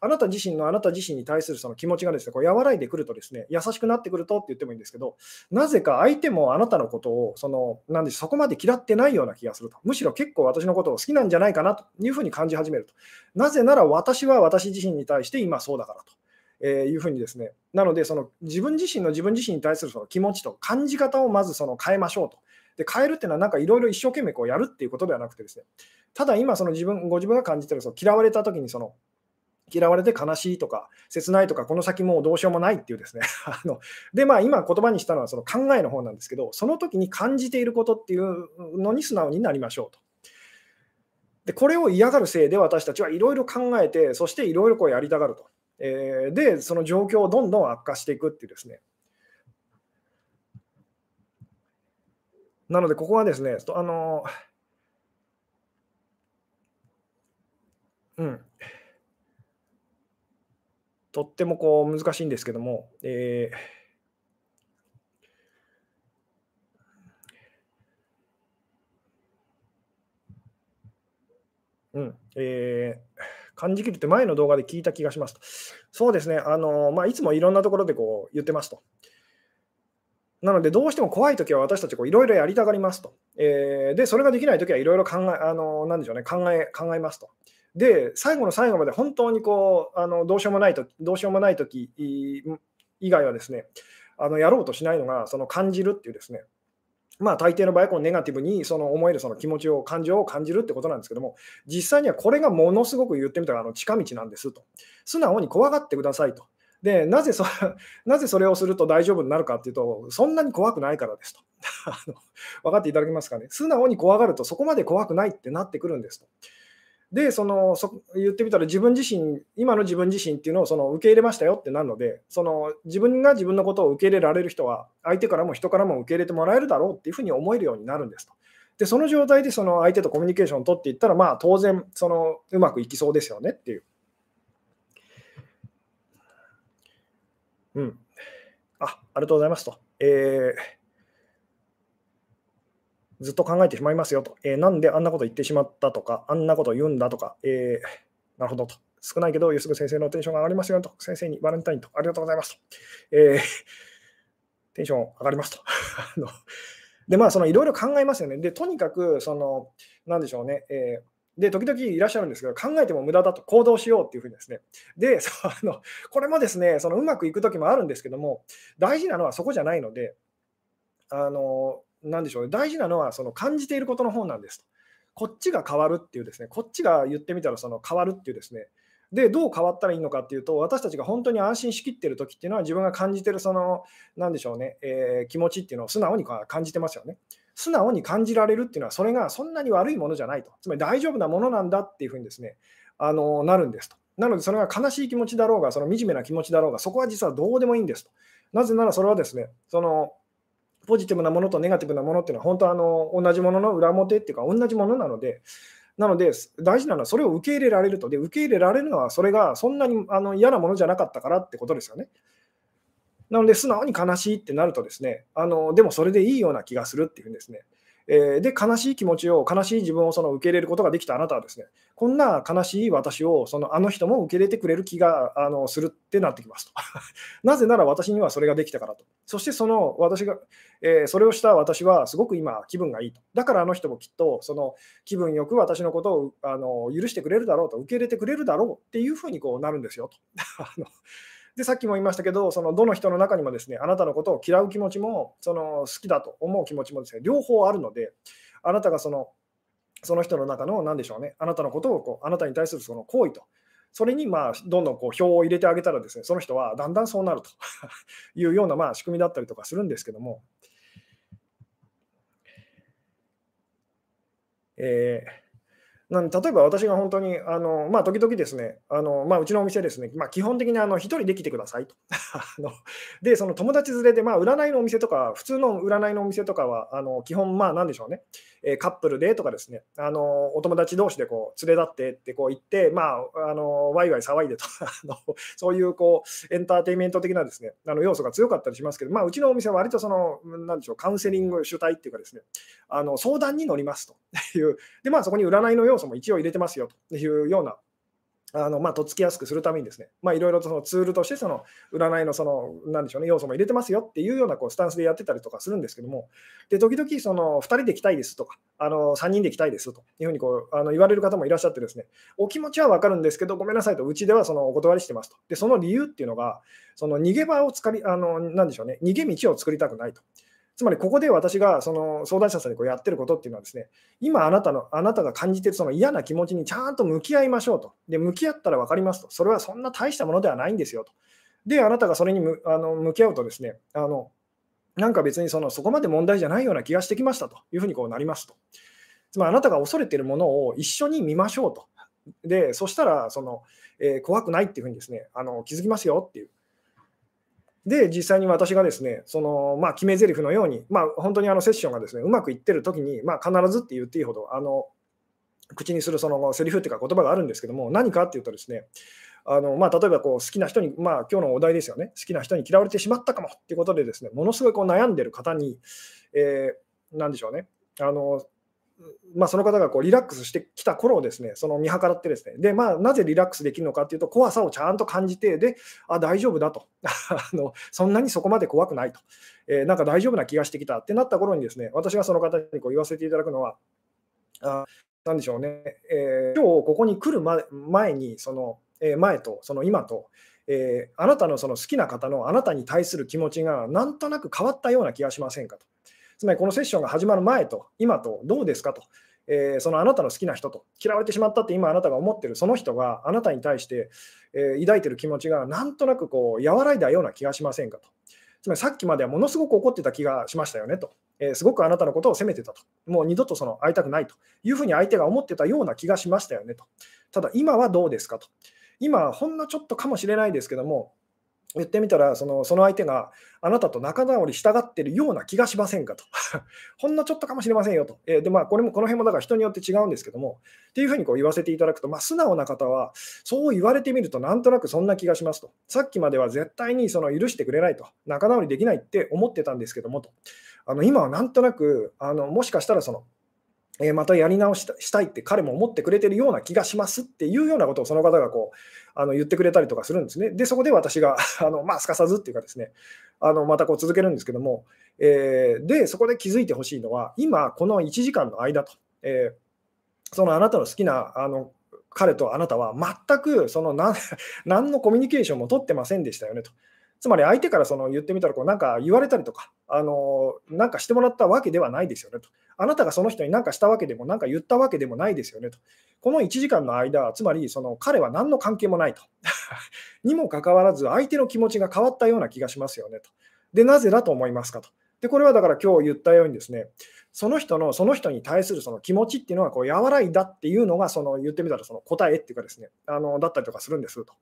あなた自身のあなた自身に対するその気持ちがですね、こう和らいでくるとですね、優しくなってくるとって言ってもいいんですけど、なぜか相手もあなたのことを、その、なんでそこまで嫌ってないような気がすると。むしろ結構私のことを好きなんじゃないかなというふうに感じ始めると。なぜなら私は私自身に対して今そうだからと。えいうふうにですね、なので、その自分自身の自分自身に対するその気持ちと感じ方をまずその変えましょうと。で変えるっていうのは、なんかいろいろ一生懸命こうやるっていうことではなくてですね、ただ今、その自分ご自分が感じてるその嫌われた時にその嫌われて悲しいとか、切ないとか、この先もうどうしようもないっていうですね。あので、まあ、今言葉にしたのはその考えの方なんですけど、その時に感じていることっていうのに素直になりましょうと。で、これを嫌がるせいで私たちはいろいろ考えて、そしていろいろやりたがると。えー、で、その状況をどんどん悪化していくっていうですね。なので、ここはですね、あの、うん。とってもこう難しいんですけども、えー、うんえー、感じきるって前の動画で聞いた気がしますと。そうですね、あのまあ、いつもいろんなところでこう言ってますと。なので、どうしても怖いときは私たちいろいろやりたがりますと。えー、で、それができないときはいろいろ考え、あのなんでしょうね、考え、考えますと。で、最後の最後まで本当にこうあのどうしようもないとどうしようもないとき以外はですね、あのやろうとしないのが、その感じるっていうですね、まあ、大抵の場合、このネガティブにその思えるその気持ちを、感情を感じるってことなんですけども、実際にはこれがものすごく言ってみたらあの近道なんですと。素直に怖がってくださいと。でなぜそ なぜそれをすると大丈夫になるかっていうと、そんなに怖くないからですと。分かっていただけますかね？素直に怖がると、そこまで怖くないってなってくるんですと。で、そのそ言ってみたら自分自身、今の自分自身っていうのをその受け入れましたよってなるので、その自分が自分のことを受け入れられる人は、相手からも人からも受け入れてもらえるだろうっていうふうに思えるようになるんですと。で、その状態でその相手とコミュニケーションを取っていったら、まあ当然、そのうまくいきそうですよねっていう。うん。あ、ありがとうございますと。えーずっと考えてしまいますよと、えー、なんであんなこと言ってしまったとか、あんなこと言うんだとか、えー、なるほどと。少ないけど、ゆすぐ先生のテンションが上がりますよと。先生にバレンタインと。ありがとうございますと。えー、テンション上がりますと。で、まあ、そのいろいろ考えますよね。で、とにかく、その、なんでしょうね。えーで、時々いらっしゃるんですけど、考えても無駄だと行動しようっていうふうにですね。で、そのこれもですね、そのうまくいくときもあるんですけども、大事なのはそこじゃないので、あのなんでしょうね、大事なのはその感じていることの方なんですと。こっちが変わるっていうですね、こっちが言ってみたらその変わるっていうですね、で、どう変わったらいいのかっていうと、私たちが本当に安心しきってる時っていうのは、自分が感じてるその、なんでしょうね、えー、気持ちっていうのを素直に感じてますよね。素直に感じられるっていうのは、それがそんなに悪いものじゃないと。つまり大丈夫なものなんだっていうふうにですね、あのなるんですと。なので、それが悲しい気持ちだろうが、その惨めな気持ちだろうが、そこは実はどうでもいいんですと。なぜならそれはですね、そのポジティブなものとネガティブなものっていうのは、本当あの同じものの裏表っていうか、同じものなので、なので、大事なのはそれを受け入れられると。で、受け入れられるのは、それがそんなにあの嫌なものじゃなかったからってことですよね。なので、素直に悲しいってなるとですね、あのでもそれでいいような気がするっていうんですね。えー、で、悲しい気持ちを、悲しい自分をその受け入れることができたあなたはですね、こんな悲しい私をそのあの人も受け入れてくれる気があのするってなってきますと。なぜなら私にはそれができたからと。そしてその私が、えー、それをした私はすごく今気分がいいと。だからあの人もきっとその気分よく私のことをあの許してくれるだろうと、受け入れてくれるだろうっていうふうにこうなるんですよと。あので、さっきも言いましたけど、そのどの人の中にもですね、あなたのことを嫌う気持ちも、その好きだと思う気持ちもですね、両方あるので、あなたがそのその人の中の何でしょうね、あなたのことをこう、あなたに対するその行為と、それにまあどんどんこう票を入れてあげたらですね、その人はだんだんそうなると いうようなまあ仕組みだったりとかするんですけども、えーなん例えば私が本当に、あのまあ、時々ですね、あのまあ、うちのお店ですね、まあ、基本的にあの1人で来てくださいと。で、その友達連れで、まあ、占いのお店とか、普通の占いのお店とかは、あの基本、まあ、なんでしょうね、えー、カップルでとかですね、あのお友達同士でこう連れ立ってってこう言って、まあ、あのワイワイ騒いでと あの、そういうこうエンターテインメント的なですねあの要素が強かったりしますけど、まあ、うちのお店は割とその、なんでしょう、カウンセリング主体っていうかですね、あの相談に乗りますという、で、まあ、そこに占いの要素も一応入れてますよというようなあのまあ、とっつきやすくするためにですね、まあ、いろいろとそのツールとしてその占いのその、なんでしょうね、要素も入れてますよっていうようなこうスタンスでやってたりとかするんですけども、で時々その2人で来たいですとか、あの3人で来たいですというふうにこうあの言われる方もいらっしゃってですね、お気持ちは分かるんですけど、ごめんなさいと、うちではそのお断りしてますと。で、その理由っていうのが、その逃げ場を作り、あのなんでしょうね、逃げ道を作りたくないと。つまりここで私がその相談者さんにこうやってることっていうのはですね、今あなたの、あなたが感じているその嫌な気持ちにちゃんと向き合いましょうと。で、向き合ったら分かりますと。それはそんな大したものではないんですよと。で、あなたがそれにむあの向き合うとですね、あのなんか別にそのそこまで問題じゃないような気がしてきましたというふうにこうなりますと。つまりあなたが恐れているものを一緒に見ましょうと。で、そしたらその、えー、怖くないっていうふうにですね、あの気づきますよっていう。で、実際に私がですね、そのまあ、決め台詞のように、まあ、本当にあのセッションがですねうまくいってるときに、まあ、必ずって言っていいほど、あの口にするそのセリフっていうか言葉があるんですけども、何かっていうとですね、あのまあ、例えばこう好きな人に、まあ今日のお題ですよね、好きな人に嫌われてしまったかもっていうことで、ですねものすごいこう悩んでる方に、えー、なんでしょうね、あのまあ、その方がこうリラックスしてきた頃をですね、その見計らってですね、で、まあ、なぜリラックスできるのかっていうと、怖さをちゃんと感じて、で、あ、大丈夫だと。あの、そんなにそこまで怖くないと、えー、なんか大丈夫な気がしてきたってなった頃にですね、私がその方にこう言わせていただくのは、あなんでしょうね、えー、今日ここに来る前に、その、えー、前と、その今と、えー、あなたのその好きな方のあなたに対する気持ちがなんとなく変わったような気がしませんかと。つまりこのセッションが始まる前と今とどうですかと、えー、そのあなたの好きな人と。嫌われてしまったって今あなたが思ってる。その人があなたに対して、えー、抱いてる気持ちがなんとなくこう和らいだような気がしませんかと。つまりさっきまではものすごく怒ってた気がしましたよねと、えー、すごくあなたのことを責めてたと、もう二度とその会いたくないと。いうふうに相手が思ってたような気がしましたよねと、ただ今はどうですかと、今、ほんのちょっとかもしれないですけども、言ってみたらその、その相手があなたと仲直りしたがってるような気がしませんかと。ほんのちょっとかもしれませんよと。えー、で、まあ、これも、この辺もだから人によって違うんですけども、っていうふうにこう言わせていただくと、まあ、素直な方は、そう言われてみると、なんとなくそんな気がしますと。さっきまでは絶対にその許してくれないと。仲直りできないって思ってたんですけどもと。あの今はなんとなく、あのもしかしたらその、えまたやり直したいって彼も思ってくれてるような気がしますっていうようなことをその方がこうあの言ってくれたりとかするんですね。で、そこで私が あの、まあ、すかさずっていうかですね、あのまたこう続けるんですけども、えー、で、そこで気づいてほしいのは、今、この1時間の間と、えー、そのあなたの好きなあの彼とあなたは全くその何 何のコミュニケーションも取ってませんでしたよねと。つまり相手からその言ってみたらこうなんか言われたりとか、あのなんかしてもらったわけではないですよねと。あなたがその人に何かしたわけでも、何か言ったわけでもないですよねと。この1時間の間、つまりその彼は何の関係もないと。にもかかわらず、相手の気持ちが変わったような気がしますよねと。で、なぜだと思いますかと。で、これはだから今日言ったようにですね、その人のその人に対するその気持ちっていうのはこう和らいだっていうのがその言ってみたらその答えっていうかですね、あのだったりとかするんですと。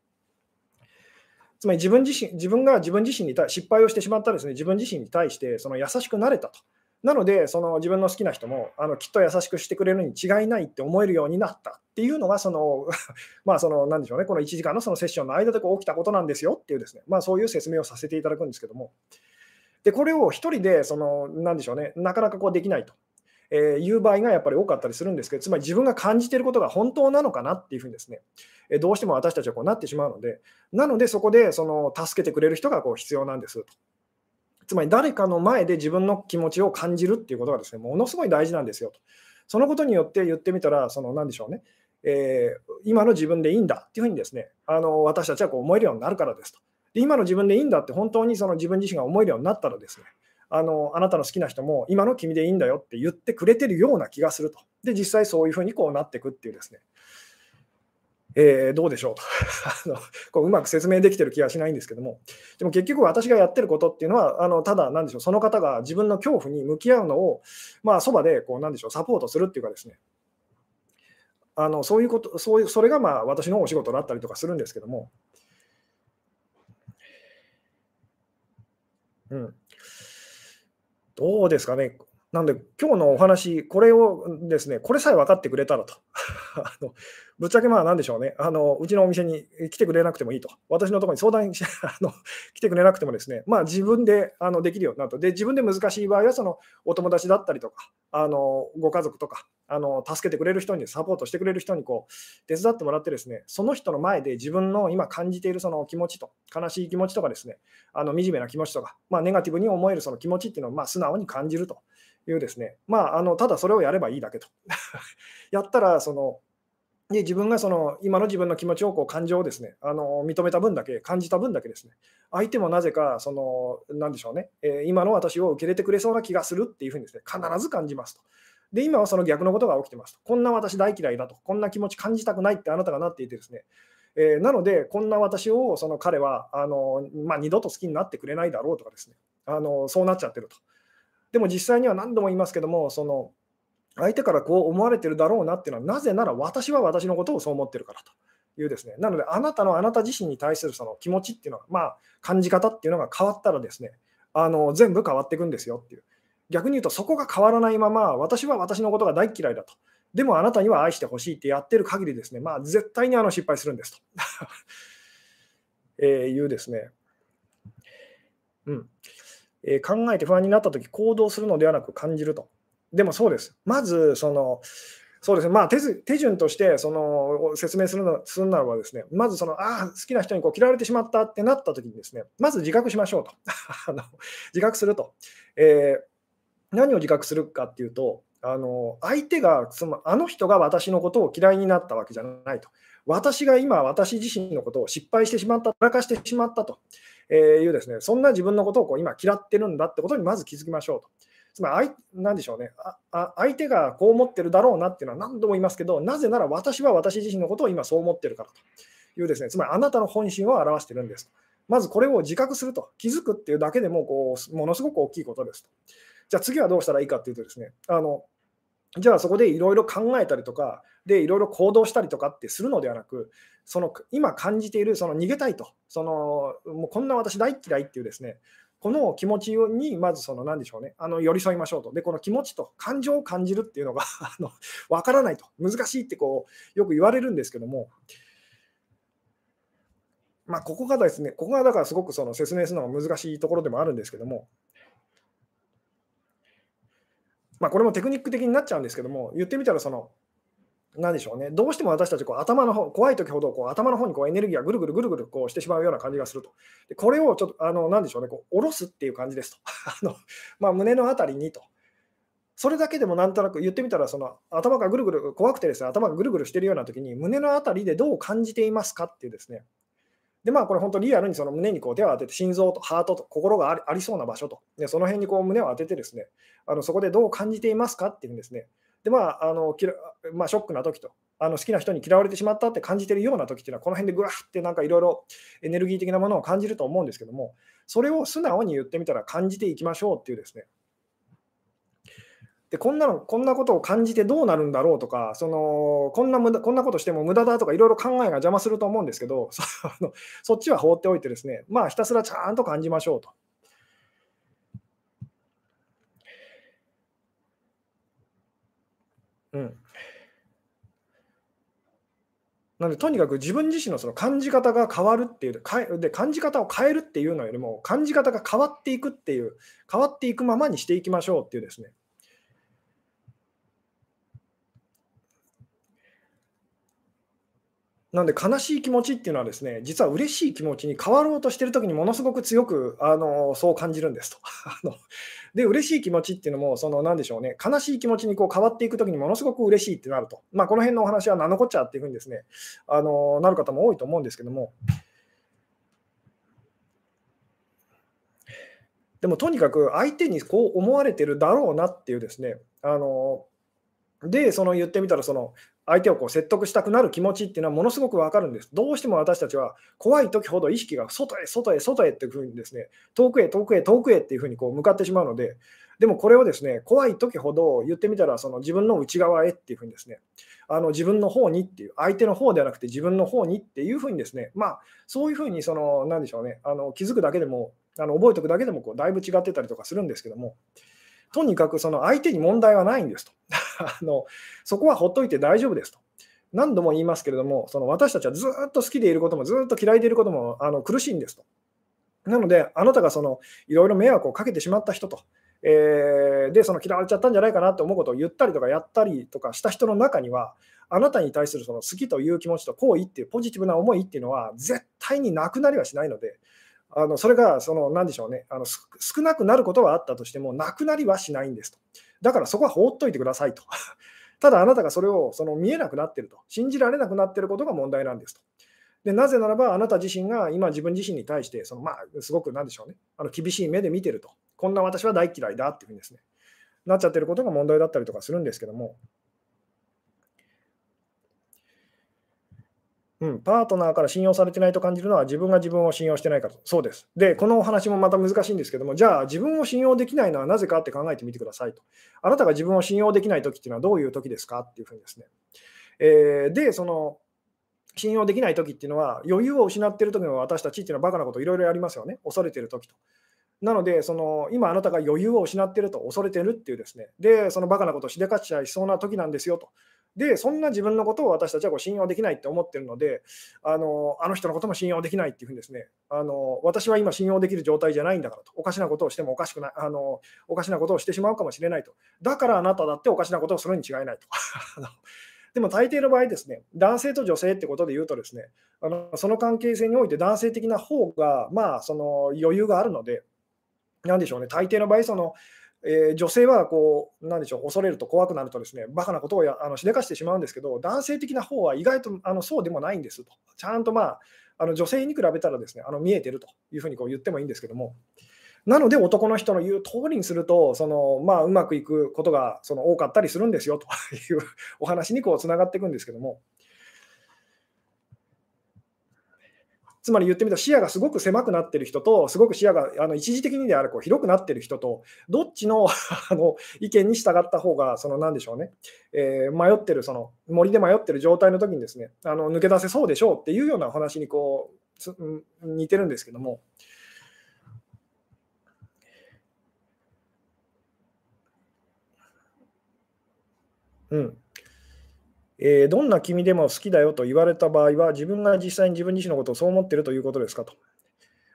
つまり自分自身、自分が自分自身に対失敗をしてしまったですね、自分自身に対してその優しくなれたと。なので、その自分の好きな人もあのきっと優しくしてくれるに違いないって思えるようになったっていうのが、その、まあ、その、なんでしょうね、この1時間のそのセッションの間でこう起きたことなんですよっていうですね、まあ、そういう説明をさせていただくんですけども、で、これを1人で、その、なんでしょうね、なかなかこうできないと。えいう場合がやっぱり多かったりするんですけど、つまり自分が感じていることが本当なのかなっていうふうにですね、えどうしても私たちはこうなってしまうので、なのでそこでその助けてくれる人がこう必要なんですと。つまり誰かの前で自分の気持ちを感じるっていうことがですね、ものすごい大事なんですよと。そのことによって言ってみたら、その何でしょうね、えー、今の自分でいいんだっていうふうにですね、あの私たちはこう思えるようになるからですと。で今の自分でいいんだって本当にその自分自身が思えるようになったらですね、あのあなたの好きな人も今の君でいいんだよって言ってくれてるような気がすると。で、実際そういうふうにこうなっていくっていうですね。えー、どうでしょう。と あのこううまく説明できてる気がしないんですけども、でも結局私がやってることっていうのは、あのただ、なんでしょう、その方が自分の恐怖に向き合うのを、まあ、そばでこうなんでしょうサポートするっていうかですね、あのそういうこと、そういうそれがまあ私のお仕事だったりとかするんですけども、うん、どうですかね。なんで、今日のお話、これをですね、これさえ分かってくれたらと。あのぶっちゃけまあなんでしょうね。あの、うちのお店に来てくれなくてもいいと、私のところに相談し あの来てくれなくてもですね、まあ、自分であのできるようになると、で自分で難しい場合はそのお友達だったりとか、あのご家族とかあの、助けてくれる人に、サポートしてくれる人にこう手伝ってもらってですね、その人の前で自分の今感じているその気持ちと、悲しい気持ちとかですね、あの惨めな気持ちとか、まあ、ネガティブに思えるその気持ちっていうのをまあ素直に感じると。いうですね、まあ、あのただそれをやればいいだけと。やったらそので自分がその今の自分の気持ちをこう感情をですねあの認めた分だけ感じた分だけですね相手もなぜかその何でしょうね、えー、今の私を受け入れてくれそうな気がするっていうふうにですね必ず感じますと。で今はその逆のことが起きてますと。こんな私大嫌いだと。こんな気持ち感じたくないってあなたがなっていてですね。えー、なので、こんな私をその彼はあの、まあ、二度と好きになってくれないだろうとかですねあの、そうなっちゃってると。でも実際には何度も言いますけども、その相手からこう思われてるだろうなっていうのは、なぜなら私は私のことをそう思ってるからというですね。なので、あなたのあなた自身に対するその気持ちっていうのは、まあ、感じ方っていうのが変わったらですね、あの全部変わっていくんですよっていう。逆に言うと、そこが変わらないまま、私は私のことが大嫌いだと。でもあなたには愛してほしいってやってる限りですね、まあ、絶対にあの失敗するんですと、えーいうですね。うんえー、考えて不安になったとき、行動するのではなく感じると。でもそうです。まず、その、そうですね、まあ手、手順としてその説明するのするならばですね、まずその、ああ、好きな人にこう嫌われてしまったってなったときにですね、まず自覚しましょうと あの。自覚すると、えー、何を自覚するかっていうと、あの相手がつま、あの人が私のことを嫌いになったわけじゃないと。私が今、私自身のことを失敗してしまった、らかしてしまったとえいうですね、そんな自分のことをこう今嫌ってるんだってことにまず気づきましょうと。つまり、なんでしょうねあ、相手がこう思ってるだろうなっていうのは何度も言いますけど、なぜなら私は私自身のことを今そう思ってるからというですね、つまりあなたの本心を表してるんですと。まずこれを自覚すると、気づくっていうだけでもこうものすごく大きいことですと。じゃあ次はどうしたらいいかっていうとですね、あのじゃあそこでいろいろ考えたりとか、でいろいろ行動したりとかってするのではなく、その今感じているその逃げたいと、そのもうこんな私大嫌いっていうですね、この気持ちにまずその何でしょうね、あの寄り添いましょうと。で、この気持ちと感情を感じるっていうのが あの分からないと、難しいってこうよく言われるんですけども、まあ、ここがですね、ここがだからすごくその説明するのが難しいところでもあるんですけども、まあ、これもテクニック的になっちゃうんですけども、言ってみたらその、なんでしょうね、どうしても私たちこう頭の方、怖い時ほどこう頭の方にこうエネルギーがぐるぐるぐるぐるこうしてしまうような感じがすると。でこれをちょっと、あのなんでしょうね、こう下ろすっていう感じですと。あのまあ、胸のあたりにと。それだけでもなんとなく言ってみたら、その頭がぐるぐる、怖くてですね、頭がぐるぐるしてるような時に、胸のあたりでどう感じていますかっていうですね、で、まあ、これ本当リアルにその胸にこう手を当てて、心臓とハートと心がありそうな場所と、でその辺にこう胸を当ててですね、あのそこでどう感じていますかっていうんですね。で、まあ、あのまあ、ショックな時と、あの好きな人に嫌われてしまったって感じてるような時っていうのは、この辺でぐわってなんかいろいろエネルギー的なものを感じると思うんですけども、それを素直に言ってみたら感じていきましょうっていうですね、でこんなのこんなことを感じてどうなるんだろうとか、そのこんな無駄こんなことしても無駄だとか、いろいろ考えが邪魔すると思うんですけど、そのそっちは放っておいて、ですね、まあ、ひたすらちゃんと感じましょうと。うん、なので、とにかく自分自身のその感じ方が変わるっていうか、で感じ方を変えるっていうのよりも、感じ方が変わっていくっていう、変わっていくままにしていきましょうっていうですね、なんで悲しい気持ちっていうのはですね、実は嬉しい気持ちに変わろうとしてるときにものすごく強くあのそう感じるんですと。あので、嬉しい気持ちっていうのも、その何でしょうね、悲しい気持ちにこう変わっていくときにものすごく嬉しいってなると。まあ、この辺のお話は何のこっちゃっていうふうにですね、あのなる方も多いと思うんですけども。でもとにかく相手にこう思われてるだろうなっていうですね、あので、その言ってみたらその、相手をこう説得したくなる気持ちっていうのはものすごくわかるんです。どうしても私たちは怖い時ほど意識が外へ、外へ、外へっていうふうにですね、遠くへ、遠くへ、遠くへっていうふうにこう向かってしまうので、でもこれをですね、怖い時ほど言ってみたら、その自分の内側へっていうふうにですね、あの自分の方にっていう、相手の方ではなくて自分の方にっていうふうにですね、まあ、そういうふうにその、なんでしょうね、あの気づくだけでも、あの覚えておくだけでもこうだいぶ違ってたりとかするんですけども、とにかくその相手に問題はないんですと。あのそこはほっといて大丈夫ですと。何度も言いますけれども、その私たちはずっと好きでいることも、ずっと嫌いでいることもあの苦しいんですと。なので、あなたがそのいろいろ迷惑をかけてしまった人と、えー、で、その嫌われちゃったんじゃないかなと思うことを言ったりとかやったりとかした人の中には、あなたに対するその好きという気持ちと好意っていうポジティブな思いっていうのは絶対になくなりはしないので、あのそれがその何でしょうねあの少なくなることはあったとしてもなくなりはしないんですとだからそこは放っといてくださいと。ただあなたがそれをその見えなくなっていると、信じられなくなっていることが問題なんですと。でなぜならば、あなた自身が今、自分自身に対して、そのまあ、すごくなんでしょうね、あの厳しい目で見てると、こんな私は大嫌いだっていうふうにですね、なっちゃってることが問題だったりとかするんですけども、うん、パートナーから信用されてないと感じるのは自分が自分を信用してないからそうです。で、このお話もまた難しいんですけども、じゃあ自分を信用できないのはなぜかって考えてみてくださいと。あなたが自分を信用できないときっていうのはどういうときですかっていうふうにですね。えー、で、その信用できないときっていうのは余裕を失ってるときの私たちっていうのはバカなこといろいろやりますよね。恐れてるときと。なので、その今あなたが余裕を失ってると恐れてるっていうですね。で、そのバカなことをしでかしちゃいそうなときなんですよと。で、そんな自分のことを私たちはこう信用できないって思ってるので、あのあの人のことも信用できないっていうふうにですねあの、私は今信用できる状態じゃないんだからと、おかしなことをしてもおかしくないあの、おかしなことをしてしまうかもしれないと、だからあなただっておかしなことをするに違いないと。でも大抵の場合ですね、男性と女性ってことで言うとですね、あのその関係性において男性的な方が、まあ、その余裕があるので、なんでしょうね、大抵の場合、そのえー、女性はこう、なんでしょう、恐れると怖くなるとですね、バカなことをやあのしでかしてしまうんですけど、男性的な方は意外とあのそうでもないんですと。ちゃんとまあ、あの女性に比べたらですね、あの見えてるというふうにこう言ってもいいんですけども、なので男の人の言う通りにすると、そのまあ、うまくいくことがその多かったりするんですよというお話にこうつながっていくんですけども、つまり言ってみたら視野がすごく狭くなってる人と、すごく視野があの一時的にであれこう広くなってる人と、どっちの あの意見に従った方が、その何でしょうね、えー、迷ってる、その森で迷ってる状態の時にですね、あの抜け出せそうでしょうっていうようなお話にこう似てるんですけども。うん、えー、どんな君でも好きだよと言われた場合は、自分が実際に自分自身のことをそう思っているということですかと。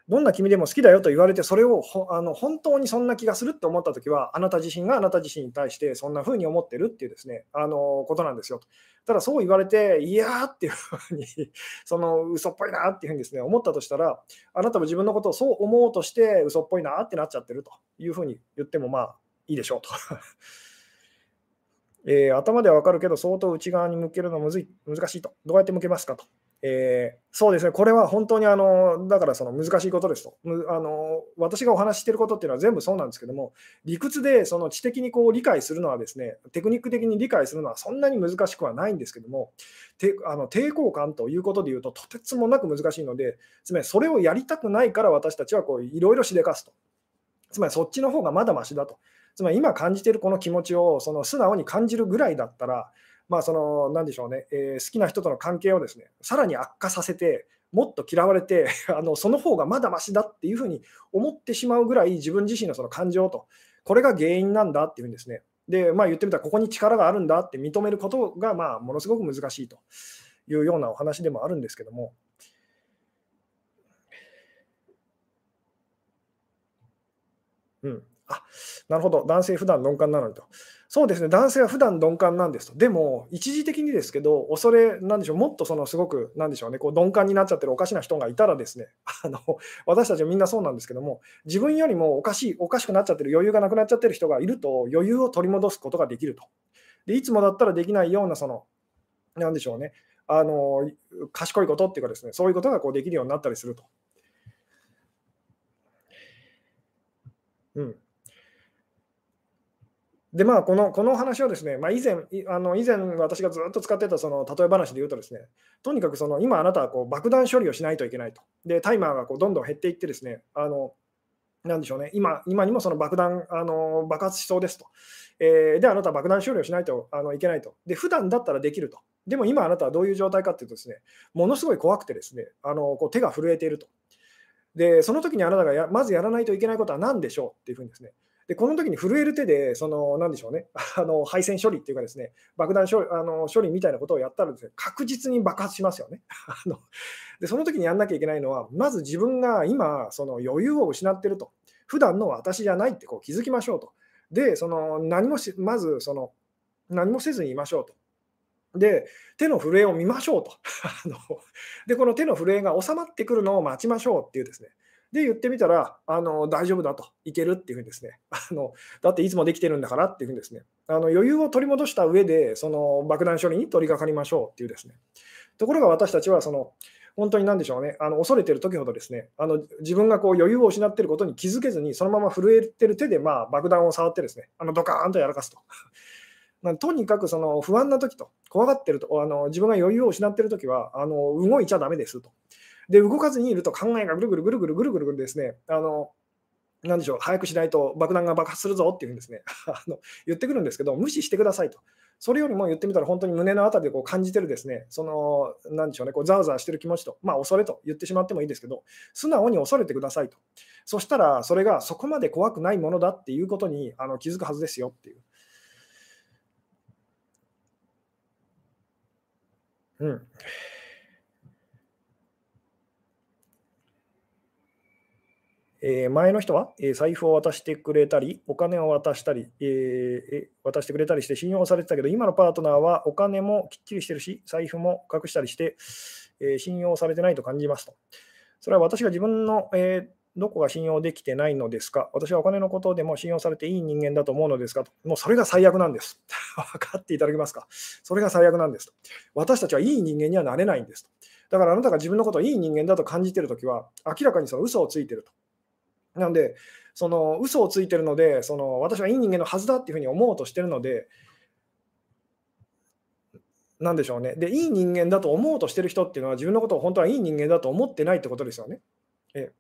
どんな君でも好きだよと言われて、それをあの本当にそんな気がするって思ったときは、あなた自身があなた自身に対してそんな風に思ってるっていうですね、あのことなんですよと。ただそう言われて、いやーっていうふうに、その嘘っぽいなっていうふうにですね、思ったとしたら、あなたも自分のことをそう思おうとして、嘘っぽいなってなっちゃってるというふうに言ってもまあいいでしょうと。えー、頭では分かるけど、相当内側に向けるのはむずい難しいと。どうやって向けますかと。えー、そうですね、これは本当にあのだからその難しいことですとあの。私がお話ししていることっていうのは全部そうなんですけども、理屈でその知的にこう理解するのはですね、テクニック的に理解するのはそんなに難しくはないんですけども、てあの抵抗感ということでいうと、とてつもなく難しいので、つまりそれをやりたくないから私たちはいろいろしでかすと。つまりそっちの方がまだましだと。つまり今感じているこの気持ちをその素直に感じるぐらいだったら、まあ、その何でしょうね、えー、好きな人との関係をですねさらに悪化させて、もっと嫌われて あの、その方がまだましだっていうふうに思ってしまうぐらい、自分自身のその感情と、これが原因なんだっていうふうにですね、でまあ、言ってみたら、ここに力があるんだって認めることが、まあ、ものすごく難しいというようなお話でもあるんですけども。うん、あなるほど、男性普段鈍感なのにと。そうですね、男性は普段鈍感なんですと。でも、一時的にですけど、恐れ、なんでしょう、もっとそのすごく、なんでしょうね、こう鈍感になっちゃってるおかしな人がいたらですね、あの私たちはみんなそうなんですけども、自分よりもおかしい、おかしくなっちゃってる、余裕がなくなっちゃってる人がいると、余裕を取り戻すことができると。で、いつもだったらできないような、その、なんでしょうね、あの賢いことっていうかですね、そういうことがこうできるようになったりすると。うん。でまあ、このこの話はですね、まあ、以前あの以前私がずっと使ってたその例え話で言うとですね、とにかくその今あなたはこう爆弾処理をしないといけないと。で、タイマーがこうどんどん減っていってですね、あのなんでしょうね、今今にもその爆弾あの爆発しそうですと。えー、で、あなたは爆弾処理をしないとあのいけないと。で、普段だったらできると。でも今あなたはどういう状態かっていうとですね、ものすごい怖くてですね、あのこう手が震えていると。で、その時にあなたがやまずやらないといけないことは何でしょうっていうふうにですね、で、この時に震える手で、その、なんでしょうね、あの配線処理っていうかですね、爆弾処理あの処理みたいなことをやったらですね、確実に爆発しますよね。あので、その時にやんなきゃいけないのは、まず自分が今、その余裕を失ってると。普段の私じゃないってこう気づきましょうと。で、その何もし、まずその何もせずにいましょうと。で、手の震えを見ましょうと。で、この手の震えが収まってくるのを待ちましょうっていうですね、で、言ってみたら、あの大丈夫だと、いけるっていうふうにですね、あのだっていつもできてるんだからっていうふうにですね、あの余裕を取り戻した上で、その爆弾処理に取り掛かりましょうっていうですね。ところが私たちは、その本当に何でしょうね、あの恐れてる時ほどですね、あの自分がこう余裕を失っていることに気づけずに、そのまま震えてる手でまあ爆弾を触ってですね、あのドカーンとやらかすと。とにかくその不安な時と、怖がってると、あの自分が余裕を失ってる時はあの動いちゃだめですと。で、動かずにいると考えがぐるぐるぐるぐるぐるぐるぐるですね、あのなんでしょう、早くしないと爆弾が爆発するぞっていうふうにですね あの言ってくるんですけど、無視してくださいと。それよりも言ってみたら、本当に胸のあたりでこう感じてるですね、その、なんでしょうね、こうざわざわしてる気持ちと、まあ、恐れと言ってしまってもいいですけど、素直に恐れてくださいと。そしたら、それがそこまで怖くないものだっていうことにあの気づくはずですよっていう。うん。えー、前の人は、えー、財布を渡してくれたり、お金を渡したり、えー、渡してくれたりして信用されてたけど、今のパートナーはお金もきっちりしてるし、財布も隠したりして、え信用されてないと感じますと。それは私が自分の、えどこが信用できてないのですか？私はお金のことでも信用されていい人間だと思うのですか？と。もうそれが最悪なんです。分かっていただけますか？それが最悪なんですと。私たちはいい人間にはなれないんですと。だからあなたが自分のことをいい人間だと感じているときは、明らかにその嘘をついていると。なので、その嘘をついてるので、その私はいい人間のはずだっていうふうに思うとしてるので、なんでしょうね。で、いい人間だと思うとしてる人っていうのは、自分のことを本当はいい人間だと思ってないってことですよね。え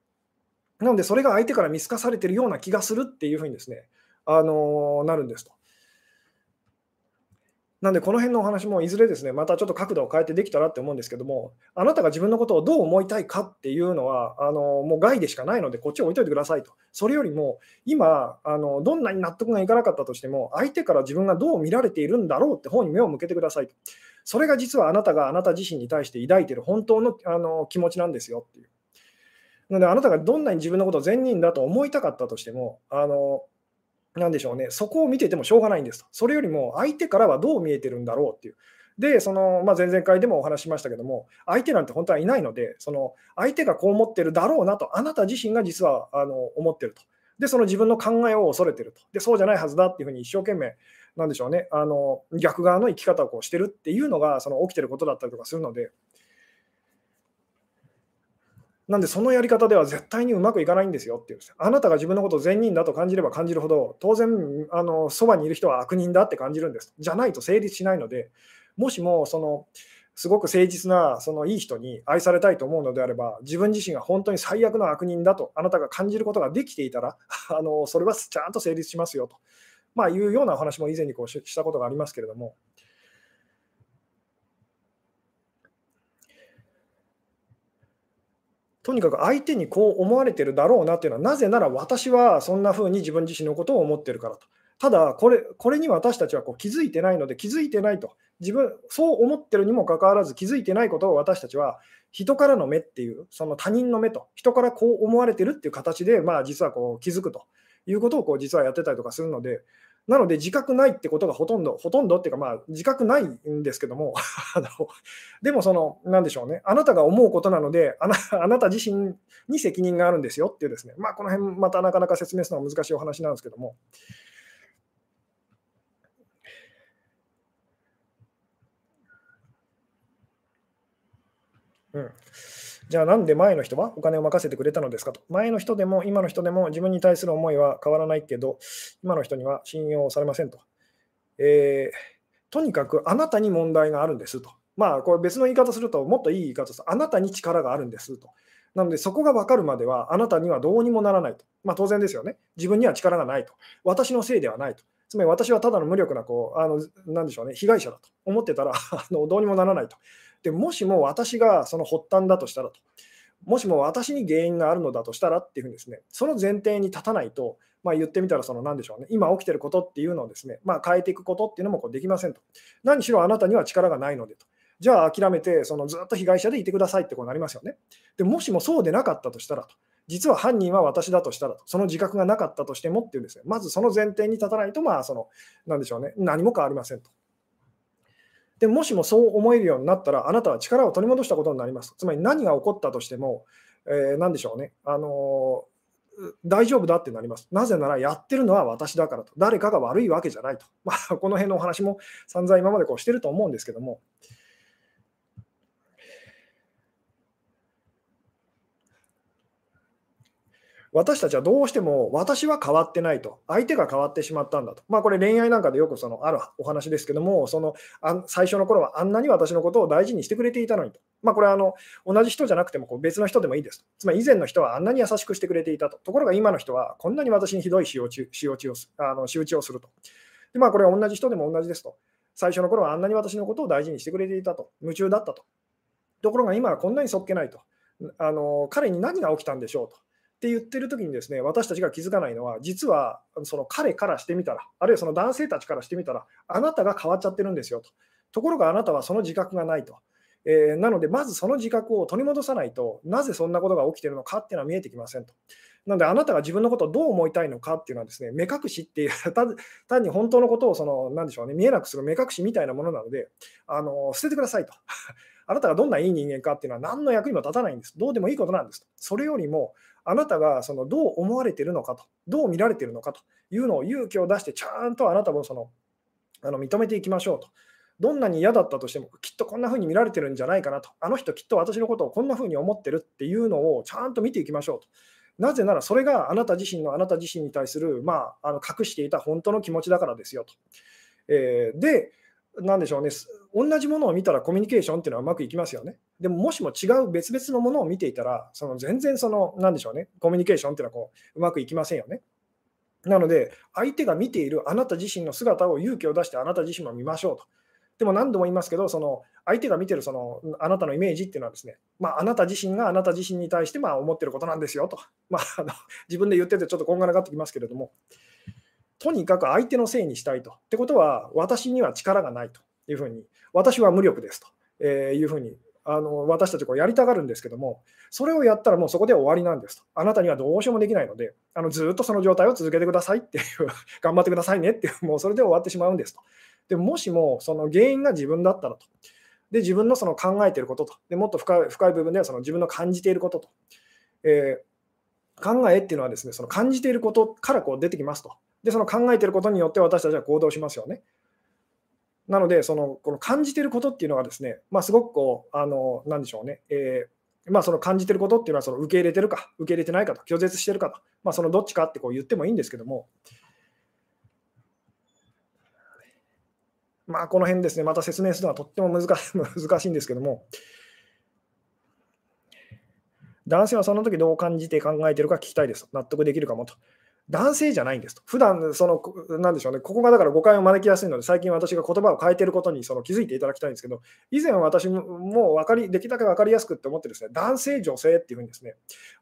なので、それが相手から見透かされてるような気がするっていうふうにですね、あのー、なるんですと。なんで、この辺のお話もいずれですね、またちょっと角度を変えてできたらって思うんですけども、あなたが自分のことをどう思いたいかっていうのは、あのもう害でしかないので、こっちを置いといてくださいと。それよりも、今、あのどんなに納得がいかなかったとしても、相手から自分がどう見られているんだろうって方に目を向けてくださいと。それが実はあなたがあなた自身に対して抱いている本当のあの気持ちなんですよっていう。なので、あなたがどんなに自分のことを善人だと思いたかったとしても、あのなんでしょうね、そこを見ててもしょうがないんですと。それよりも相手からはどう見えてるんだろうっていう。で、その、まあ、前々回でもお話ししましたけども、相手なんて本当はいないので、その相手がこう思ってるだろうなと、あなた自身が実はあの思ってると。で、その自分の考えを恐れてると。で、そうじゃないはずだっていうふうに一生懸命、なんでしょうね、あの逆側の生き方をこうしてるっていうのがその起きてることだったりとかするので、なんでそのやり方では絶対にうまくいかないんですよっていうあなたが自分のことを善人だと感じれば感じるほど、当然、あのそばにいる人は悪人だって感じるんです。じゃないと成立しないので、もしもそのすごく誠実なそのいい人に愛されたいと思うのであれば、自分自身が本当に最悪の悪人だとあなたが感じることができていたら、あのそれはちゃんと成立しますよと、まあ、いうようなお話も以前にこうしたことがありますけれども。とにかく相手にこう思われてるだろうなっていうのは、なぜなら私はそんな風に自分自身のことを思ってるからと。ただこれ、これに私たちはこう気づいてないので、気づいてないと。自分、そう思ってるにもかかわらず気づいてないことを私たちは人からの目っていう、その他人の目と、人からこう思われてるっていう形で、まあ実はこう気づくということをこう実はやってたりとかするので、なので、自覚ないってことがほとんど、ほとんどっていうか、まあ、自覚ないんですけども、あのでも、その、なんでしょうね、あなたが思うことなのであな、あなた自身に責任があるんですよっていうですね、まあ、この辺、またなかなか説明するのは難しいお話なんですけども。うん。じゃあなんで前の人はお金を任せてくれたのですかと。前の人でも今の人でも自分に対する思いは変わらないけど、今の人には信用されませんと。えー、とにかくあなたに問題があるんですと。まあ、これ別の言い方すると、もっといい言い方です。あなたに力があるんですと。なので、そこが分かるまでは、あなたにはどうにもならないと。まあ、当然ですよね。自分には力がないと。私のせいではないと。つまり私はただの無力なこうあのなんでしょうね被害者だと思ってたらあのどうにもならないと。でもしも私がその発端だとしたらと、もしも私に原因があるのだとしたらっていうふうにですね、その前提に立たないと、まあ、言ってみたら、その何でしょうね、今起きてることっていうのをですね、まあ、変えていくことっていうのもこうできませんと。何しろあなたには力がないのでと。じゃあ諦めて、そのずっと被害者でいてくださいってこうなりますよね。でもしもそうでなかったとしたらと。実は犯人は私だとしたらと、その自覚がなかったとしてもっていうんですね、まずその前提に立たないと、まあ、その、なんでしょうね、何も変わりませんと。でもしもそう思えるようになったら、あなたは力を取り戻したことになります。つまり何が起こったとしても、えー、何でしょうね、あの大丈夫だってなります。なぜならやってるのは私だからと。誰かが悪いわけじゃないと。まあ、この辺のお話も散々今までこうしてると思うんですけども、私たちはどうしても私は変わってないと、相手が変わってしまったんだと、まあ、これ恋愛なんかでよくそのあるお話ですけども、そのあ最初の頃はあんなに私のことを大事にしてくれていたのにと、まあ、これはあの同じ人じゃなくてもこう別の人でもいいです、つまり以前の人はあんなに優しくしてくれていたと、ところが今の人はこんなに私にひどい仕打ち仕打ちをあの仕打ちをすると。でまあ、これは同じ人でも同じですと、最初の頃はあんなに私のことを大事にしてくれていたと、夢中だったと。ところが今はこんなにそっけないと。あの彼に何が起きたんでしょうと。って言ってる時にですね私たちが気づかないのは実はその彼からしてみたらあるいはその男性たちからしてみたらあなたが変わっちゃってるんですよとところがあなたはその自覚がないと、えー、なのでまずその自覚を取り戻さないとなぜそんなことが起きてるのかっていうのは見えてきませんとなのであなたが自分のことをどう思いたいのかっていうのはですね目隠しっていう 単に本当のことをその何でしょうね見えなくする目隠しみたいなものなのであの捨ててくださいと あなたがどんないい人間かっていうのは何の役にも立たないんです。どうでもいいことなんです。それよりも、あなたがそのどう思われているのかと、どう見られているのかというのを勇気を出して、ちゃんとあなたもそのあの認めていきましょうと。どんなに嫌だったとしても、きっとこんな風に見られてるんじゃないかなと。あの人きっと私のことをこんな風に思ってるっていうのをちゃんと見ていきましょうと。なぜならそれがあなた自身のあなた自身に対する、まあ、あの隠していた本当の気持ちだからですよと。えー、で、なんでしょうね、同じものを見たらコミュニケーションっていうのはうまくいきますよね。でも、もしも違う別々のものを見ていたら、その全然その、なんでしょうね、コミュニケーションっていうのはこううまくいきませんよね。なので、相手が見ているあなた自身の姿を勇気を出してあなた自身も見ましょうと。でも何度も言いますけど、その相手が見てるそのあなたのイメージっていうのはですね、まあ、あなた自身があなた自身に対してまあ思ってることなんですよと、まあ、自分で言っててちょっとこんがらがってきますけれども、とにかく相手のせいにしたいと。ってことは、私には力がないと。いうふうに、私は無力ですというふうにあの私たちこうやりたがるんですけども、それをやったらもうそこで終わりなんですと。あなたにはどうしようもできないので、あのずっとその状態を続けてくださいっていう、頑張ってくださいねっていう、もうそれで終わってしまうんですと。でもしもその原因が自分だったらと。で、自分のその考えていることと。でもっと深い深い部分ではその自分の感じていることと。えー、考えっていうのはですね、その感じていることからこう出てきますと。で、その考えてることによって私たちは行動しますよね。なので、そのこの感じてることっていうのがですね、まあ、すごくこう、あのなんでしょうね、えー、まあ、その感じてることっていうのはその受け入れてるか、受け入れてないかと、拒絶してるかと、まあ、そのどっちかってこう言ってもいいんですけども、まあ、この辺ですね、また説明するのはとっても難し 難しいんですけども、男性はその時どう感じて考えてるか聞きたいです。納得できるかもと。男性じゃないんですと。普段その、なんでしょうね、ここがだから誤解を招きやすいので、最近私が言葉を変えてることにその気づいていただきたいんですけど、以前私も分かり、できるだけ分かりやすくって思ってですね、男性、女性っていうふうにですね、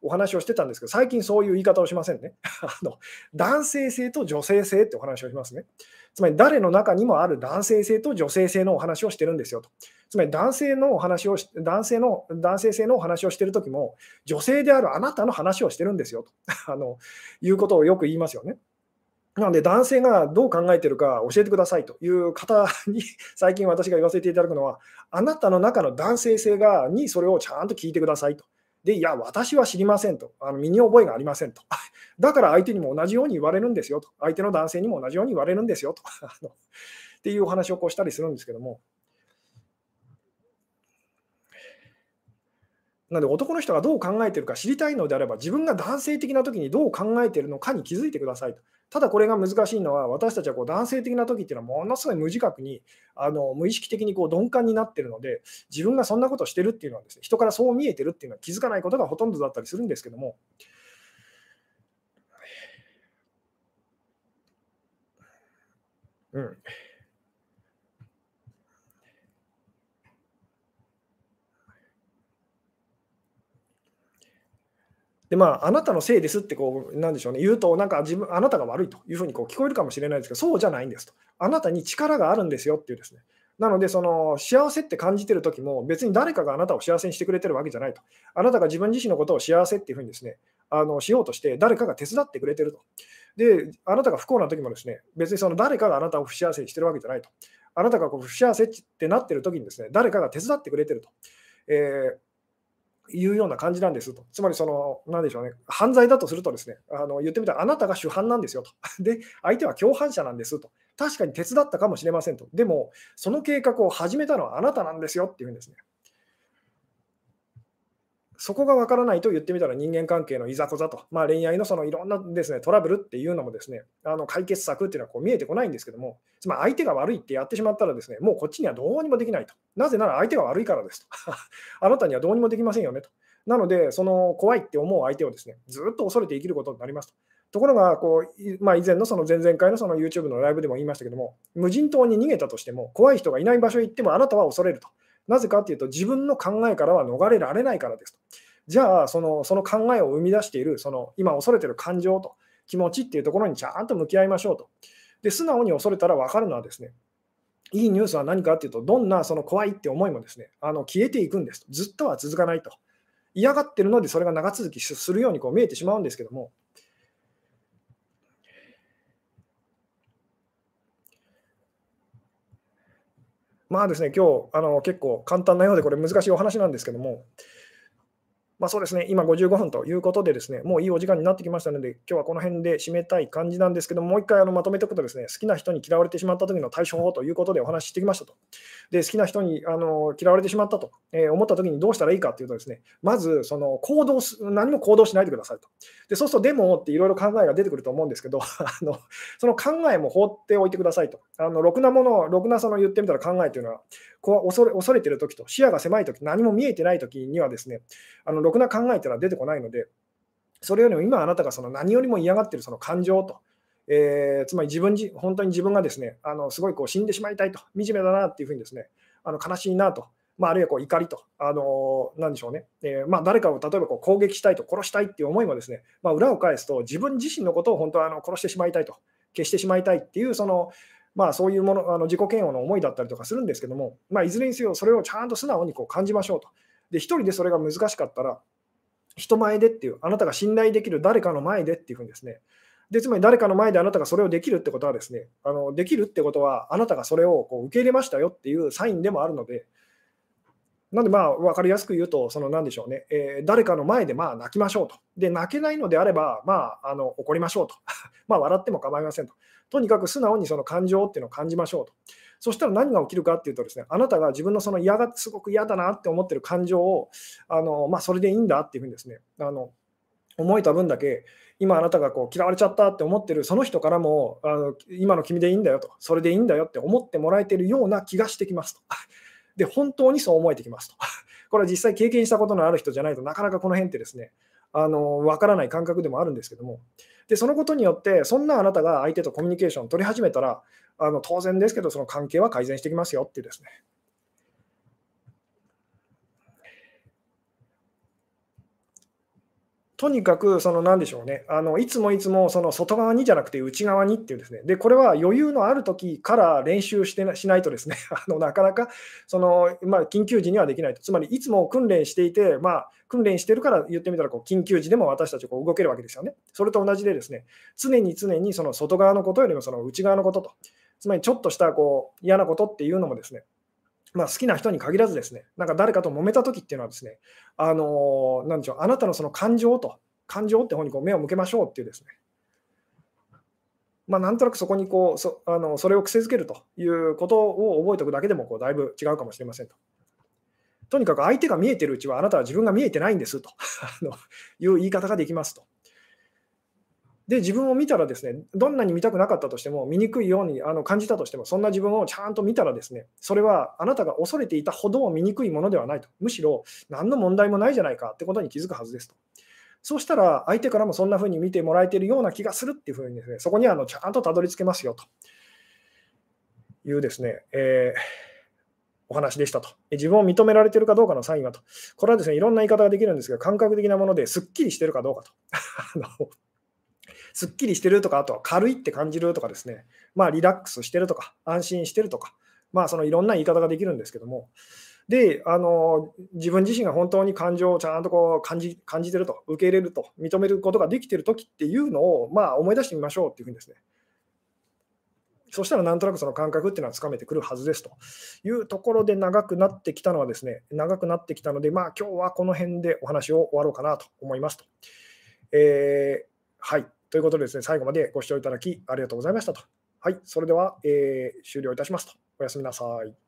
お話をしてたんですけど、最近そういう言い方をしませんね。あの男性性と女性性ってお話をしますね。つまり誰の中にもある男性性と女性性のお話をしてるんですよと。つまり男性のお話を男性の男性性のお話をしているときも、女性であるあなたの話をしてるんですよと あのいうことをよく言いますよね。なので、男性がどう考えてるか教えてくださいという方に 最近私が言わせていただくのは、あなたの中の男性性がにそれをちゃんと聞いてくださいと。で、いや、私は知りませんと。あの身に覚えがありませんと。だから相手にも同じように言われるんですよと。相手の男性にも同じように言われるんですよと。っていうお話をこうしたりするんですけども、なので男の人がどう考えてるか知りたいのであれば、自分が男性的な時にどう考えているのかに気づいてくださいと。ただこれが難しいのは、私たちはこう男性的な時っていうのはものすごい無自覚に、あの無意識的にこう鈍感になってるので、自分がそんなことしてるっていうのはですね、人からそう見えてるっていうのは気づかないことがほとんどだったりするんですけども、うん。でまあ、あなたのせいですってこう、なんでしょうね、言うと、なんか自分、あなたが悪いというふうにこう聞こえるかもしれないですけど、そうじゃないんですと。あなたに力があるんですよっていうですね。なので、その幸せって感じてる時も、別に誰かがあなたを幸せにしてくれてるわけじゃないと。あなたが自分自身のことを幸せっていうふうにですね、あのしようとして、誰かが手伝ってくれてると。で、あなたが不幸な時もですね、別にその誰かがあなたを不幸せにしてるわけじゃないと。あなたがこう不幸せってなってる時にですね、誰かが手伝ってくれてると。えーいうような感じなんですと。つまり、その、なんでしょうね、犯罪だとするとですね、あの言ってみたら、あなたが主犯なんですよと。で、相手は共犯者なんですと。確かに手伝ったかもしれませんと。でも、その計画を始めたのはあなたなんですよっていうんですね。そこが分からないと言ってみたら人間関係のいざこざと、まあ、恋愛のそのいろんなです、ね、トラブルっていうのもですねあの解決策っていうのはこう見えてこないんですけども、つまり相手が悪いってやってしまったらですねもうこっちにはどうにもできないと。なぜなら相手が悪いからですと。あなたにはどうにもできませんよねと。なので、その怖いって思う相手をですねずっと恐れて生きることになりますと。ところがこう、まあ、以前のその前々回のその YouTube のライブでも言いましたけども、無人島に逃げたとしても、怖い人がいない場所へ行ってもあなたは恐れると。なぜかというと、自分の考えからは逃れられないからですと。じゃあその、その考えを生み出している、その今恐れてる感情と気持ちっていうところにちゃんと向き合いましょうと。で、素直に恐れたら分かるのはですね、いいニュースは何かっていうと、どんなその怖いって思いもですね、あの消えていくんですと。ずっとは続かないと。嫌がってるので、それが長続きするようにこう見えてしまうんですけども、まあですね、今日あの結構簡単なようで、これ難しいお話なんですけども、まあ、そうですね、今55分ということで、ですねもういいお時間になってきましたので、今日はこの辺で締めたい感じなんですけども、もう一回あのまとめておくと、ですね好きな人に嫌われてしまった時の対処法ということでお話ししてきましたと。で好きな人にあの嫌われてしまったと、えー、思った時にどうしたらいいかというと、ですねまずその行動す、何も行動しないでくださいと。でそうすると、でもっていろいろ考えが出てくると思うんですけど、あのその考えも放っておいてくださいと。あのろくなもの、ろくなその言ってみたら考えというのは、こう恐れ恐れてる時と、視野が狭い時、何も見えてない時にはですね、あのろくな考えというのは出てこないので、それよりも今あなたがその何よりも嫌がってるその感情と、えー、つまり自分じ、本当に自分がですね、あのすごいこう死んでしまいたいと、惨めだなっていうふうにですね、あの悲しいなと、まあ、あるいはこう怒りと、あのー、でしょうね、えー、まあ、誰かを例えばこう攻撃したいと、殺したいっていう思いもですね、まあ、裏を返すと、自分自身のことを本当はあの殺してしまいたいと、消してしまいたいっていう、そのまあ、そういうものあの自己嫌悪の思いだったりとかするんですけども、まあ、いずれにせよそれをちゃんと素直にこう感じましょうと。で、一人でそれが難しかったら、人前でっていう、あなたが信頼できる誰かの前でっていうふうにですね、でつまり誰かの前であなたがそれをできるってことはですね、あのできるってことは、あなたがそれをこう受け入れましたよっていうサインでもあるので、なんでまあ分かりやすく言うと、その何でしょうね、えー、誰かの前でまあ泣きましょうと。で、泣けないのであれば、まあ、あの怒りましょうと。まあ笑っても構いませんと。とにかく素直にその感情っていうのを感じましょうと。そしたら何が起きるかっていうとですね、あなたが自分のその嫌がすごく嫌だなって思ってる感情を、あのまあ、それでいいんだっていうふうにですね、あの思えた分だけ、今あなたがこう嫌われちゃったって思ってるその人からもあの今の君でいいんだよと、それでいいんだよって思ってもらえてるような気がしてきますと。で、本当にそう思えてきますと。これは実際経験したことのある人じゃないとなかなかこの辺ってですね、あの分からない感覚でもあるんですけども、でそのことによって、そんなあなたが相手とコミュニケーションを取り始めたら、あの当然ですけど、その関係は改善してきますよっていうですね。とにかく、その何でしょうね、あのいつもいつもその外側にじゃなくて内側にっていうですね、でこれは余裕のある時から練習してしないとですね、あのなかなかその、まあ、緊急時にはできないと、つまりいつも訓練していて、まあ、訓練してるから言ってみたらこう、緊急時でも私たちこう動けるわけですよね。それと同じでですね、常に常にその外側のことよりもその内側のことと、つまりちょっとしたこう嫌なことっていうのもですね、まあ、好きな人に限らずですね、なんか誰かと揉めたときっていうのはですね、あのなんでしょう、あなたのその感情と、感情って方にこう目を向けましょうっていうですね、まあ、なんとなくそこにこうそあのそれを癖づけるということを覚えておくだけでもこうだいぶ違うかもしれませんと。とにかく相手が見えてるうちはあなたは自分が見えてないんですと いう言い方ができますと。で、自分を見たらですね、どんなに見たくなかったとしても、見にくいようにあの感じたとしても、そんな自分をちゃんと見たらですね、それはあなたが恐れていたほど見にくいものではないと。むしろ、何の問題もないじゃないかってことに気づくはずですと。そうしたら、相手からもそんな風に見てもらえているような気がするっていうふうにですね、そこにあのちゃんとたどり着けますよというですね、えー、お話でしたと。自分を認められているかどうかのサインはと。これはですね、いろんな言い方ができるんですが、感覚的なものですっきりしているかどうかと。すっきりしてるとか、あとは軽いって感じるとかですね、まあリラックスしてるとか、安心してるとか、まあそのいろんな言い方ができるんですけども、で、あの自分自身が本当に感情をちゃんとこう感じ感じてると、受け入れると、認めることができてるときっていうのを、まあ、思い出してみましょうっていうふうにですね、そしたらなんとなくその感覚っていうのはつかめてくるはずですというところで長くなってきたのはですね、長くなってきたので、まあ今日はこの辺でお話を終わろうかなと思いますと。えー、はい。ということでですね、最後までご視聴いただきありがとうございましたと。はい。それでは、えー、終了いたしますと。おやすみなさい。